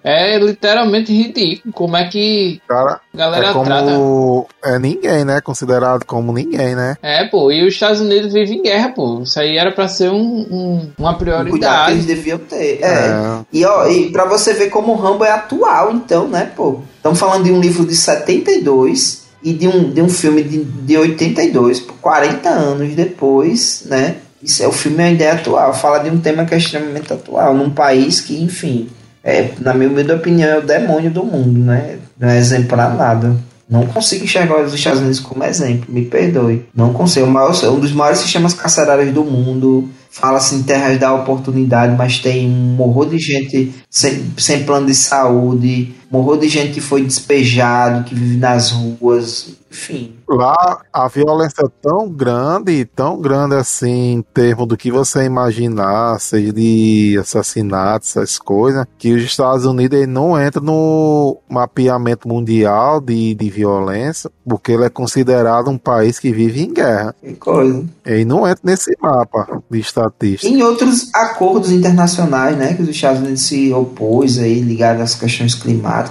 É literalmente ridículo. Como é que Cara, a galera é trata. como. É ninguém, né? Considerado como ninguém, né? É, pô, e os Estados Unidos vivem em guerra, pô. Isso aí era pra ser um, um- uma o cuidado que eles prioridade. deviam ter. É. É. E, ó, e pra você ver como o Rambo é atual, então, né, pô? Estamos falando de um livro de 72 e de um, de um filme de, de 82, pô, 40 anos depois, né? Isso é o filme é atual, fala de um tema que é extremamente atual, num país que, enfim, é, na minha humilde opinião, é o demônio do mundo, né? Não é exemplo pra nada. Não consigo enxergar os Estados Unidos como exemplo, me perdoe. Não consigo. Maior- um dos maiores sistemas carcerários do mundo. Fala-se em terras da oportunidade, mas tem um horror de gente sem, sem plano de saúde, horror de gente que foi despejado, que vive nas ruas, enfim. Lá a violência é tão grande, tão grande assim, em termos do que você imaginar, seja de assassinatos, essas coisas, que os Estados Unidos ele não entra no mapeamento mundial de, de violência, porque ele é considerado um país que vive em guerra. Que coisa. Ele não entra nesse mapa de estatística. Em outros acordos internacionais, né, que os Estados Unidos se opôs aí, ligado às questões climáticas.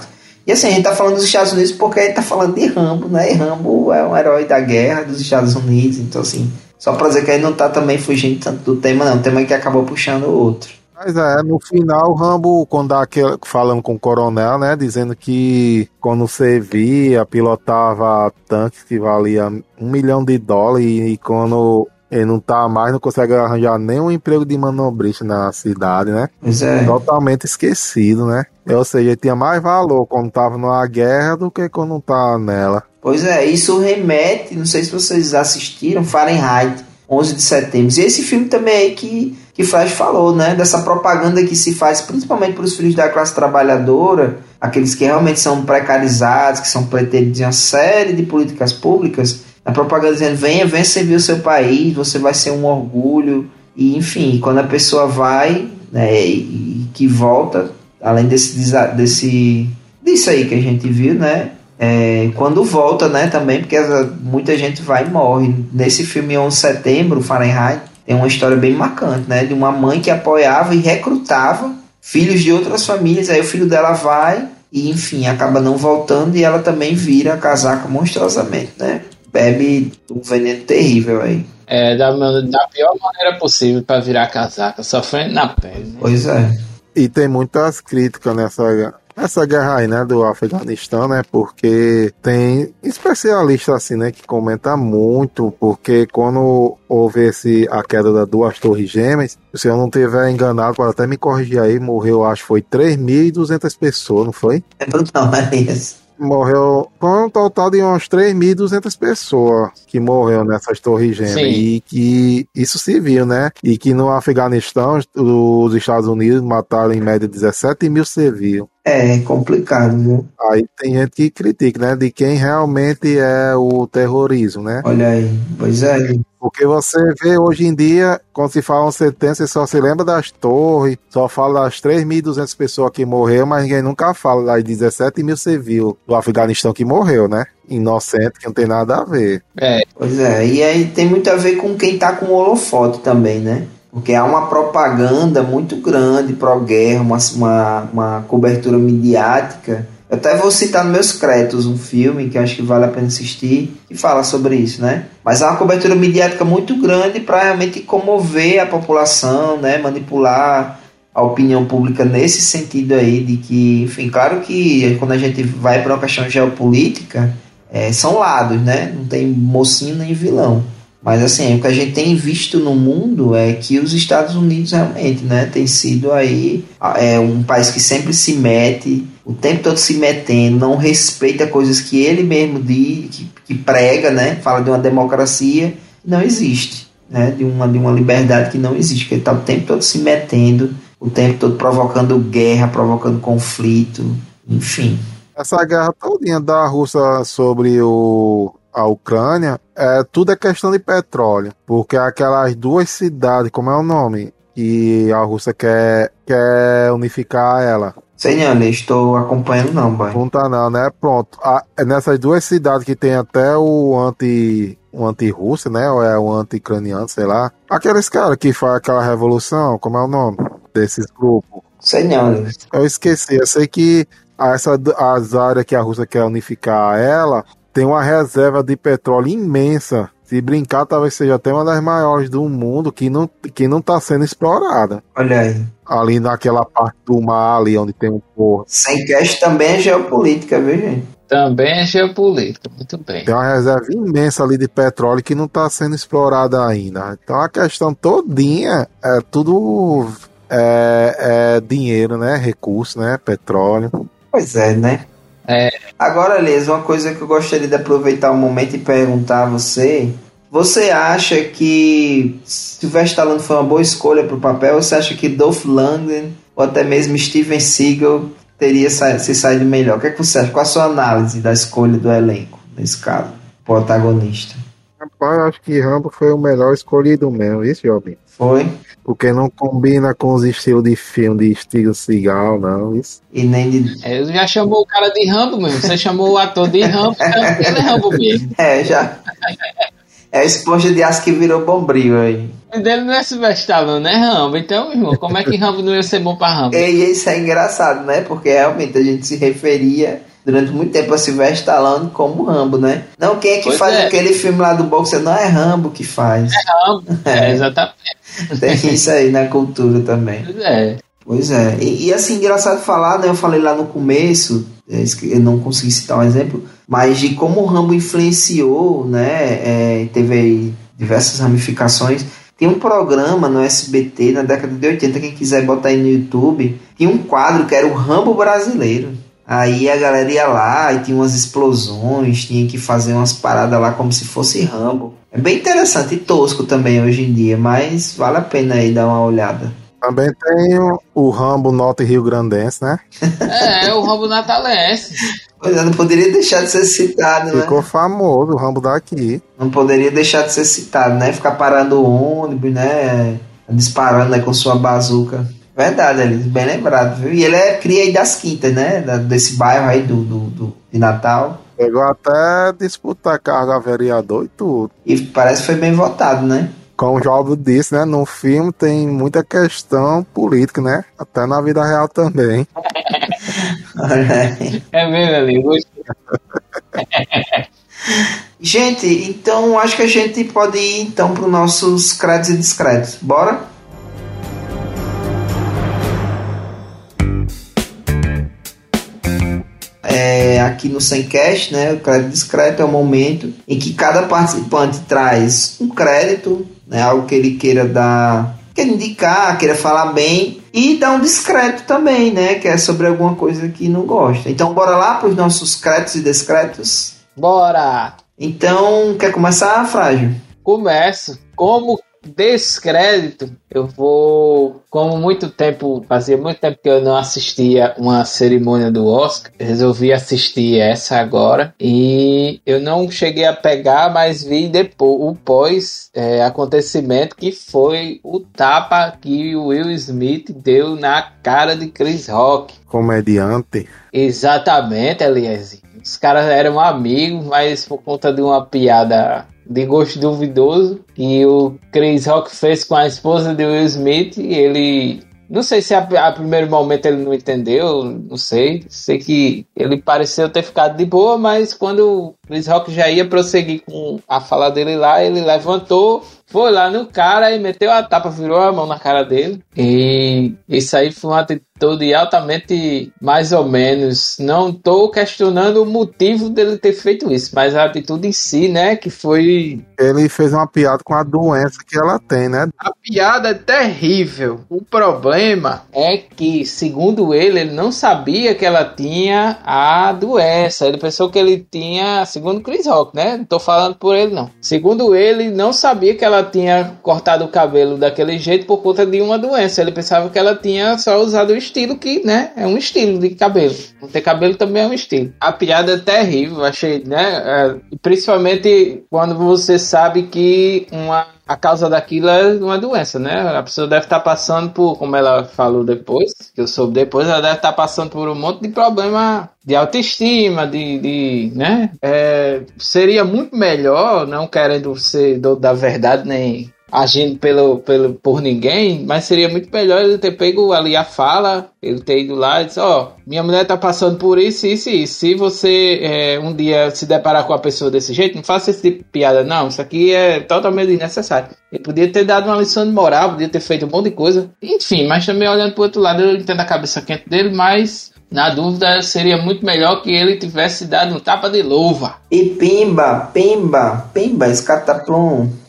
E assim, a gente tá falando dos Estados Unidos porque a gente tá falando de Rambo, né? E Rambo é um herói da guerra dos Estados Unidos, então assim, só pra dizer que a gente não tá também fugindo tanto do tema, não. O tema é que acabou puxando o outro. Mas é, no final o Rambo, quando dá aquele, falando com o coronel, né, dizendo que quando você via, pilotava tanques que valia um milhão de dólares e quando ele não tá mais, não consegue arranjar nenhum emprego de manobrista na cidade, né? Pois é. Totalmente esquecido, né? Ou seja, ele tinha mais valor quando tava numa guerra do que quando não tá nela. Pois é, isso remete, não sei se vocês assistiram, Fahrenheit, 11 de setembro. E esse filme também aí que, que Flash falou, né? Dessa propaganda que se faz principalmente para os filhos da classe trabalhadora, aqueles que realmente são precarizados, que são pretendentes de uma série de políticas públicas. A propaganda dizendo: venha, venha servir o seu país, você vai ser um orgulho. E enfim, quando a pessoa vai né, e, e que volta, além desse, desse disso aí que a gente viu, né? É, quando volta, né, também, porque essa- muita gente vai e morre. Nesse filme 11 de setembro, Fahrenheit, tem uma história bem marcante, né? De uma mãe que apoiava e recrutava filhos de outras famílias. Aí o filho dela vai e, enfim, acaba não voltando e ela também vira casaca monstruosamente, né? Bebe um veneno terrível aí. É, da, da pior maneira possível pra virar casaca, sofrendo na pele. né? Pois é. E tem muitas críticas nessa, nessa guerra aí, né, do Afeganistão, né, porque tem especialista assim, né, que comenta muito, porque quando houve esse, a queda das duas torres gêmeas, se eu não tiver enganado, pode até me corrigir aí, morreu, acho que foi 3.200 pessoas, não foi? É brutal, (laughs) Elias. Morreu, foi um total de umas 3.200 pessoas que morreu nessas torres gêmeas. Sim. E que isso se viu, né? E que no Afeganistão, os Estados Unidos mataram em média 17 mil civis. É complicado, viu? Aí tem gente que critica, né? De quem realmente é o terrorismo, né? Olha aí, pois é. Porque você vê hoje em dia, quando se fala um sentença, só se lembra das torres, só fala das 3.200 pessoas que morreram, mas ninguém nunca fala das 17 mil civis do Afeganistão que morreu, né? Inocente, que não tem nada a ver. É, Pois é, e aí tem muito a ver com quem tá com o holofote também, né? Porque há uma propaganda muito grande pró-guerra, uma, uma, uma cobertura midiática. Eu até vou citar nos meus créditos um filme que acho que vale a pena assistir, que fala sobre isso, né? Mas há uma cobertura midiática muito grande para realmente comover a população, né? Manipular a opinião pública nesse sentido aí de que, enfim, claro que quando a gente vai para uma questão geopolítica, é, são lados, né? Não tem mocinho nem vilão. Mas assim, o que a gente tem visto no mundo é que os Estados Unidos realmente, né, tem sido aí é um país que sempre se mete, o tempo todo se metendo, não respeita coisas que ele mesmo diz, que, que prega, né? Fala de uma democracia, não existe, né? De uma de uma liberdade que não existe, que ele está o tempo todo se metendo, o tempo todo provocando guerra, provocando conflito, enfim. Essa guerra todinha da Rússia sobre o, a Ucrânia, é, tudo é questão de petróleo. Porque aquelas duas cidades, como é o nome? Que a Rússia quer, quer unificar ela. Eu estou acompanhando não, boy. Não tá não, né? Pronto. A- é nessas duas cidades que tem até o anti. O anti-russo, né? Ou é o anti-ucraniano, sei lá. Aqueles caras que fazem aquela revolução, como é o nome? Desses grupos. Sei não, Eu esqueci. Eu sei que essa, as áreas que a Rússia quer unificar ela tem uma reserva de petróleo imensa. Se brincar, talvez seja até uma das maiores do mundo que não, que não tá sendo explorada. olha aí. Ali naquela parte do mar ali onde tem um porto. Sem cash também é geopolítica, viu, gente? também é geopolítica. Muito bem. Tem uma reserva imensa ali de petróleo que não está sendo explorada ainda. Então a questão todinha é tudo é, é dinheiro, né? Recurso, né? Petróleo. Pois é, né? É. Agora, Liz, uma coisa que eu gostaria de aproveitar o momento e perguntar a você. Você acha que Sylvester Stallone foi uma boa escolha para o papel? Ou você acha que Dolph Lundgren ou até mesmo Steven Seagal teria sa se saído melhor? O que, é que você acha? Qual a sua análise da escolha do elenco, nesse caso? Protagonista. Rapaz, eu acho que Rambo foi o melhor escolhido mesmo, isso, Jobim? Foi? Porque não combina com os estilos de filme de Steven Seagal, não. Isso. E nem de. É, já chamou o cara de Rambo mesmo. Você chamou o ator de Rambo, então ele é Rambo mesmo. É, já. É a esponja de aço que virou bombril aí. O dele não é Sylvester Stallone, né, Rambo? Então, irmão, como é que Rambo não ia ser bom pra Rambo? E isso é engraçado, né? Porque realmente a gente se referia durante muito tempo a Sylvester Stallone como Rambo, né? Não, quem é que Pois faz é. aquele filme lá do boxe? Não é Rambo que faz. Rambo. (laughs) É, exatamente. Tem isso aí na cultura também. Pois é. Pois é. E, e, assim, engraçado falar, né? Eu falei lá no começo, é, eu não consegui citar um exemplo, mas de como o Rambo influenciou, né? é, teve aí diversas ramificações. Tem um programa no SBT na década de 80, quem quiser botar aí no YouTube, tinha um quadro que era o Rambo brasileiro. Aí a galera ia lá e tinha umas explosões, tinha que fazer umas paradas lá como se fosse Rambo. É bem interessante e tosco também hoje em dia, mas vale a pena aí dar uma olhada. Também tem o, Rambo Norte Rio Grandense, né? (laughs) É, o Rambo Natalense. Pois é, não poderia deixar de ser citado, né? Ficou famoso o Rambo daqui. Não poderia deixar de ser citado, né? Ficar parando o ônibus, né? Disparando né, com sua bazuca. Verdade, Elis, bem lembrado, viu? E ele é cria aí das quintas, né? Da- desse bairro aí do, do, do- de Natal. Chegou até disputar cargo a vereador e tudo. E parece que foi bem votado, né? Como o Job disse, né? No filme tem muita questão política, né? Até na vida real também. É mesmo, ali. Gente, então acho que a gente pode ir então para os nossos créditos e discretos. Bora? É, aqui no Semcast, né, o crédito discreto é o momento em que cada participante traz um crédito, né, algo que ele queira dar, queira indicar, queira falar bem e dá um discreto também, né, que é sobre alguma coisa que não gosta. Então bora lá para os nossos créditos e discretos. Bora! Então, quer começar, Frágil? Começo. Como descrédito, eu vou. Como muito tempo, fazia muito tempo que eu não assistia uma cerimônia do Oscar, resolvi assistir essa agora. E eu não cheguei a pegar, mas vi depois o pós é, acontecimento que foi o tapa que o Will Smith deu na cara de Chris Rock. Comediante. Exatamente, Elias. Os caras eram amigos, mas por conta de uma piada de gosto duvidoso que o Chris Rock fez com a esposa de Will Smith. Ele. Não sei se a, a primeiro momento ele não entendeu, não sei. Sei que ele pareceu ter ficado de boa, mas quando o Chris Rock já ia prosseguir com a fala dele lá, ele levantou, foi lá no cara e meteu a tapa, virou a mão na cara dele. E isso aí foi uma atitude altamente mais ou menos. Não estou questionando o motivo dele ter feito isso, mas a atitude em si, né? Que foi. Ele fez uma piada com a doença que ela tem, né? A piada é terrível. O problema é que, segundo ele, ele não sabia que ela tinha a doença. Ele pensou que ele tinha, segundo Chris Rock, né? Não tô falando por ele, não. Segundo ele, não sabia que ela tinha cortado o cabelo daquele jeito por conta de uma doença. Ele pensava que ela tinha só usado o estilo que, né, é um estilo de cabelo. Não ter cabelo também é um estilo. A piada é terrível, achei, né? É, principalmente quando você sabe que uma a causa daquilo é uma doença, né? A pessoa deve estar passando por, como ela falou depois, que eu soube depois, ela deve estar passando por um monte de problema de autoestima, de, de né? É, seria muito melhor, não querendo ser do, da verdade nem agindo pelo, pelo, por ninguém, mas seria muito melhor ele ter pego ali a fala, ele ter ido lá e disse, ó, oh, minha mulher tá passando por isso, isso e isso. Se você é, um dia se deparar com uma pessoa desse jeito, não faça esse tipo de piada, não. Isso aqui é totalmente desnecessário. Ele podia ter dado uma lição de moral, podia ter feito um monte de coisa. Enfim, mas também olhando pro outro lado, eu entendo a cabeça quente dele, mas na dúvida, seria muito melhor que ele tivesse dado um tapa de luva. E pimba, pimba, pimba. Exatamente, um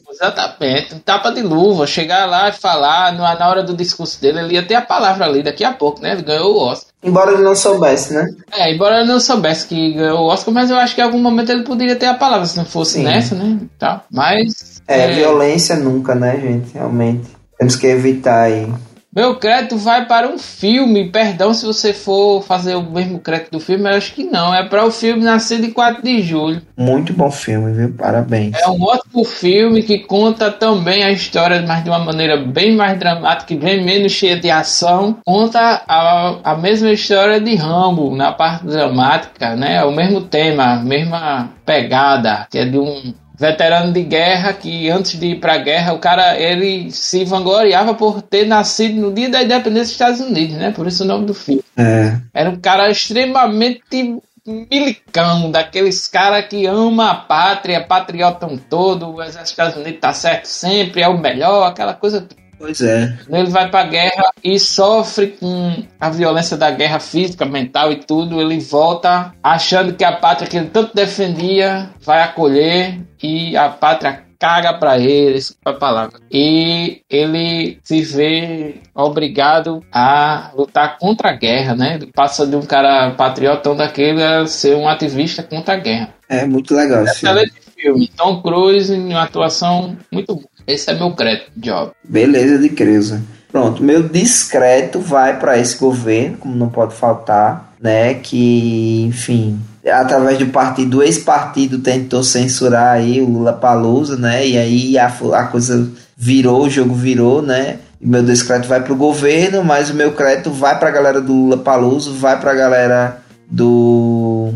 tapa de luva, chegar lá e falar, na hora do discurso dele, ele ia ter a palavra ali daqui a pouco, né? Ele ganhou o Oscar. Embora ele não soubesse, né? É, embora ele não soubesse que ganhou o Oscar, mas eu acho que em algum momento ele poderia ter a palavra, se não fosse Sim. nessa, né? Tá. Mas. É, é, violência nunca, né, gente? Realmente. Temos que evitar aí. Meu crédito vai para um filme. Perdão se você for fazer o mesmo crédito do filme, eu acho que não. É para o filme Nascido em 4 de julho. Muito bom filme, viu? Parabéns. É um ótimo filme que conta também a história, mas de uma maneira bem mais dramática e bem menos cheia de ação. Conta a, a mesma história de Rambo na parte dramática, né? É o mesmo tema, a mesma pegada, que é de um veterano de guerra que antes de ir para a guerra o cara ele se vangloriava por ter nascido no dia da independência dos Estados Unidos, né? Por isso o nome do filme. É. Era um cara extremamente milicão, daqueles cara que ama a pátria, patriotão todo, o exército dos Estados Unidos tá certo sempre, é o melhor, aquela coisa Pois é. Ele vai pra guerra e sofre com a violência da guerra física, mental e tudo. Ele volta achando que a pátria que ele tanto defendia vai acolher e a pátria caga para ele, a palavra. E ele se vê obrigado a lutar contra a guerra, né? Ele passa de um cara patriotão daquele a ser um ativista contra a guerra. É muito legal esse filme. filme. Tom Cruise em uma atuação muito boa. Esse é meu crédito, Job. Beleza de Creuza. Pronto, meu discreto vai para esse governo, como não pode faltar, né? Que, enfim, através do partido, ex-partido tentou censurar aí o Lula Palusa, né? E aí a, a coisa virou, o jogo virou, né? Meu discreto vai pro governo, mas o meu crédito vai pra galera do Lula Paluso, vai pra galera do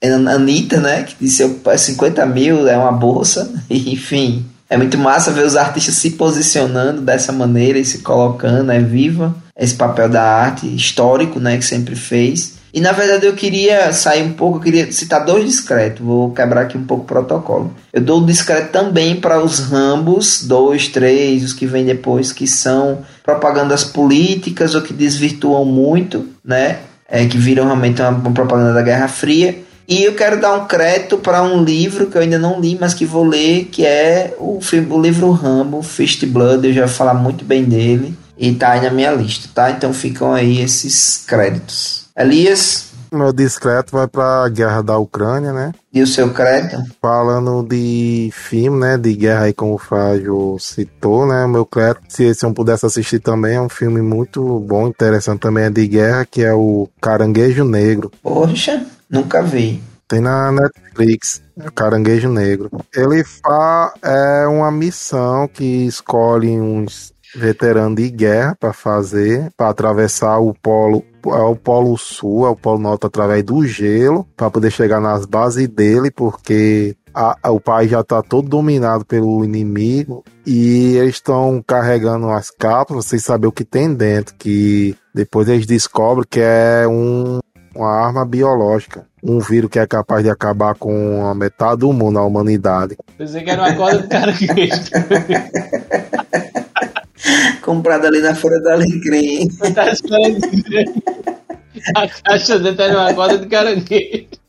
Anitta, né? Que disse 50 mil é uma bolsa, (laughs) enfim. É muito massa ver os artistas se posicionando dessa maneira e se colocando, é viva esse papel da arte histórico, né, que sempre fez. E na verdade eu queria sair um pouco, eu queria citar dois discretos, vou quebrar aqui um pouco o protocolo. Eu dou um discreto também para os Rambos, dois, três, os que vêm depois, que são propagandas políticas ou que desvirtuam muito, né? É, que viram realmente uma propaganda da Guerra Fria. E eu quero dar um crédito para um livro que eu ainda não li, mas que vou ler, que é o, filme, o livro Rambo, Fist Blood. Eu já vou falar muito bem dele e tá aí na minha lista, tá? Então ficam aí esses créditos. Elias? Meu discreto vai pra guerra da Ucrânia, né? E o seu crédito? Falando de filme, né? De guerra aí, como o Fábio citou, né? O meu crédito, se esse um pudesse assistir também, é um filme muito bom, interessante também, é de guerra, que é o Caranguejo Negro. Poxa, nunca vi. Tem na Netflix, Caranguejo Negro. Ele fa é uma missão que escolhe uns veteranos de guerra para fazer, para atravessar o polo é o Polo Sul, é o Polo Norte através do gelo, para poder chegar nas bases dele, porque a, a, o país já está todo dominado pelo inimigo e eles estão carregando as cápsulas sem saber o que tem dentro, que depois eles descobrem que é um, uma arma biológica. Um vírus que é capaz de acabar com a metade do mundo, a humanidade. Pensei que era uma corda do caranguejo. (laughs) Comprado ali na Folha da Alecrim. Tá a caixa dentro era uma corda de caranguejo.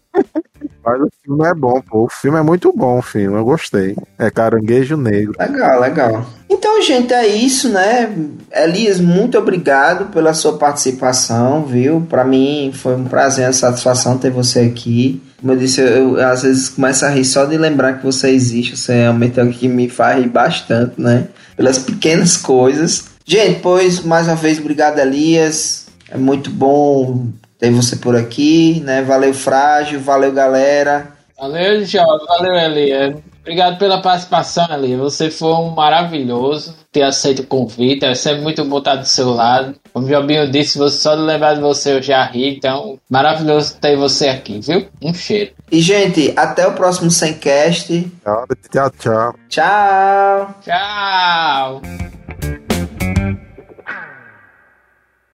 Mas o filme é bom, pô. O filme é muito bom, o filme. Eu gostei. É Caranguejo Negro. Legal, legal. Então, gente, é isso, né? Elias, muito obrigado pela sua participação, viu? Para mim foi um prazer, uma satisfação ter você aqui. Como eu disse, eu, eu, às vezes começo a rir só de lembrar que você existe. Você é uma que me faz rir bastante, né? Pelas pequenas coisas. Gente, pois, mais uma vez, obrigado, Elias. É muito bom ter você por aqui, né? Valeu, Frágil. Valeu, galera. Valeu, Jovem. Valeu, Elias. Obrigado pela participação, ali. Você foi um maravilhoso ter aceito o convite. É sempre muito bom estar do seu lado. Como o Jobinho disse, só de lembrar de você eu já ri. Então, maravilhoso ter você aqui, viu? Um cheiro. E, gente, até o próximo Semcast. Tchau, tchau. Tchau. Tchau.